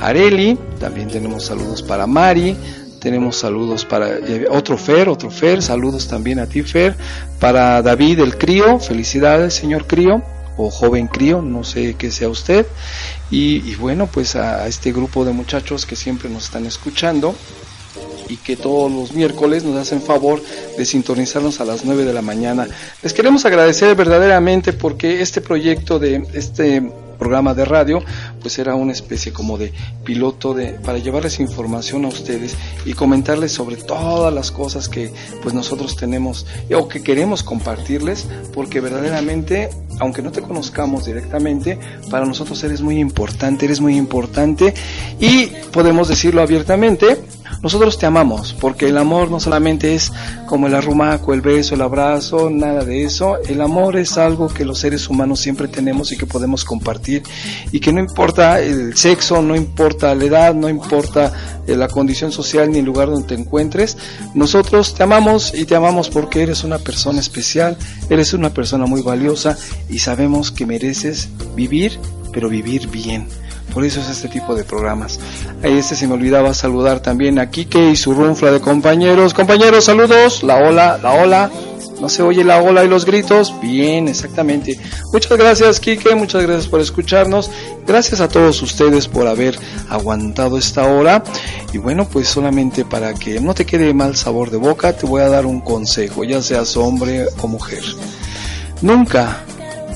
Speaker 3: Areli, también tenemos saludos para Mari, tenemos saludos para otro Fer, otro Fer, saludos también a ti Fer, para David el Crío, felicidades señor Crío, o joven Crío, no sé qué sea usted, y, y bueno, pues a, a este grupo de muchachos que siempre nos están escuchando, y que todos los miércoles nos hacen favor de sintonizarnos a las 9 de la mañana. Les queremos agradecer verdaderamente porque este proyecto de este programa de radio pues era una especie como de piloto de para llevarles información a ustedes y comentarles sobre todas las cosas que pues nosotros tenemos o que queremos compartirles porque verdaderamente aunque no te conozcamos directamente para nosotros eres muy importante eres muy importante y podemos decirlo abiertamente nosotros te amamos, porque el amor no solamente es como el arrumaco, el beso, el abrazo, nada de eso. El amor es algo que los seres humanos siempre tenemos y que podemos compartir y que no importa el sexo, no importa la edad, no importa eh, la condición social ni el lugar donde te encuentres. Nosotros te amamos y te amamos porque eres una persona especial, eres una persona muy valiosa y sabemos que mereces vivir, pero vivir bien. Por eso es este tipo de programas. Ahí este se me olvidaba saludar también a Kike y su runfla de compañeros. Compañeros, saludos. La ola, la ola. No se oye la ola y los gritos. Bien, exactamente. Muchas gracias, Kike. Muchas gracias por escucharnos. Gracias a todos ustedes por haber aguantado esta hora. Y bueno, pues solamente para que no te quede mal sabor de boca, te voy a dar un consejo, ya seas hombre o mujer. Nunca,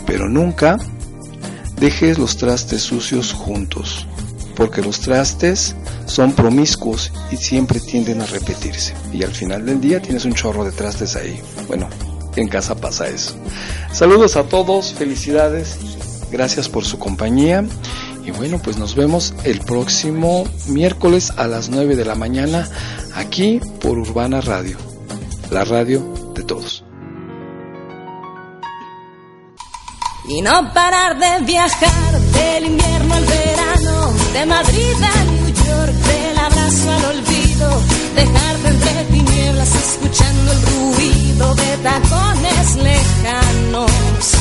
Speaker 3: pero nunca dejes los trastes sucios juntos, porque los trastes son promiscuos y siempre tienden a repetirse. Y al final del día tienes un chorro de trastes ahí. Bueno, en casa pasa eso. Saludos a todos, felicidades, gracias por su compañía. Y bueno, pues nos vemos el próximo miércoles a las 9 de la mañana aquí por Urbana Radio, la radio de todos.
Speaker 2: y no parar de viajar del invierno al verano, de Madrid a New York, del abrazo al olvido, dejarte entre tinieblas escuchando el ruido de tacones lejanos.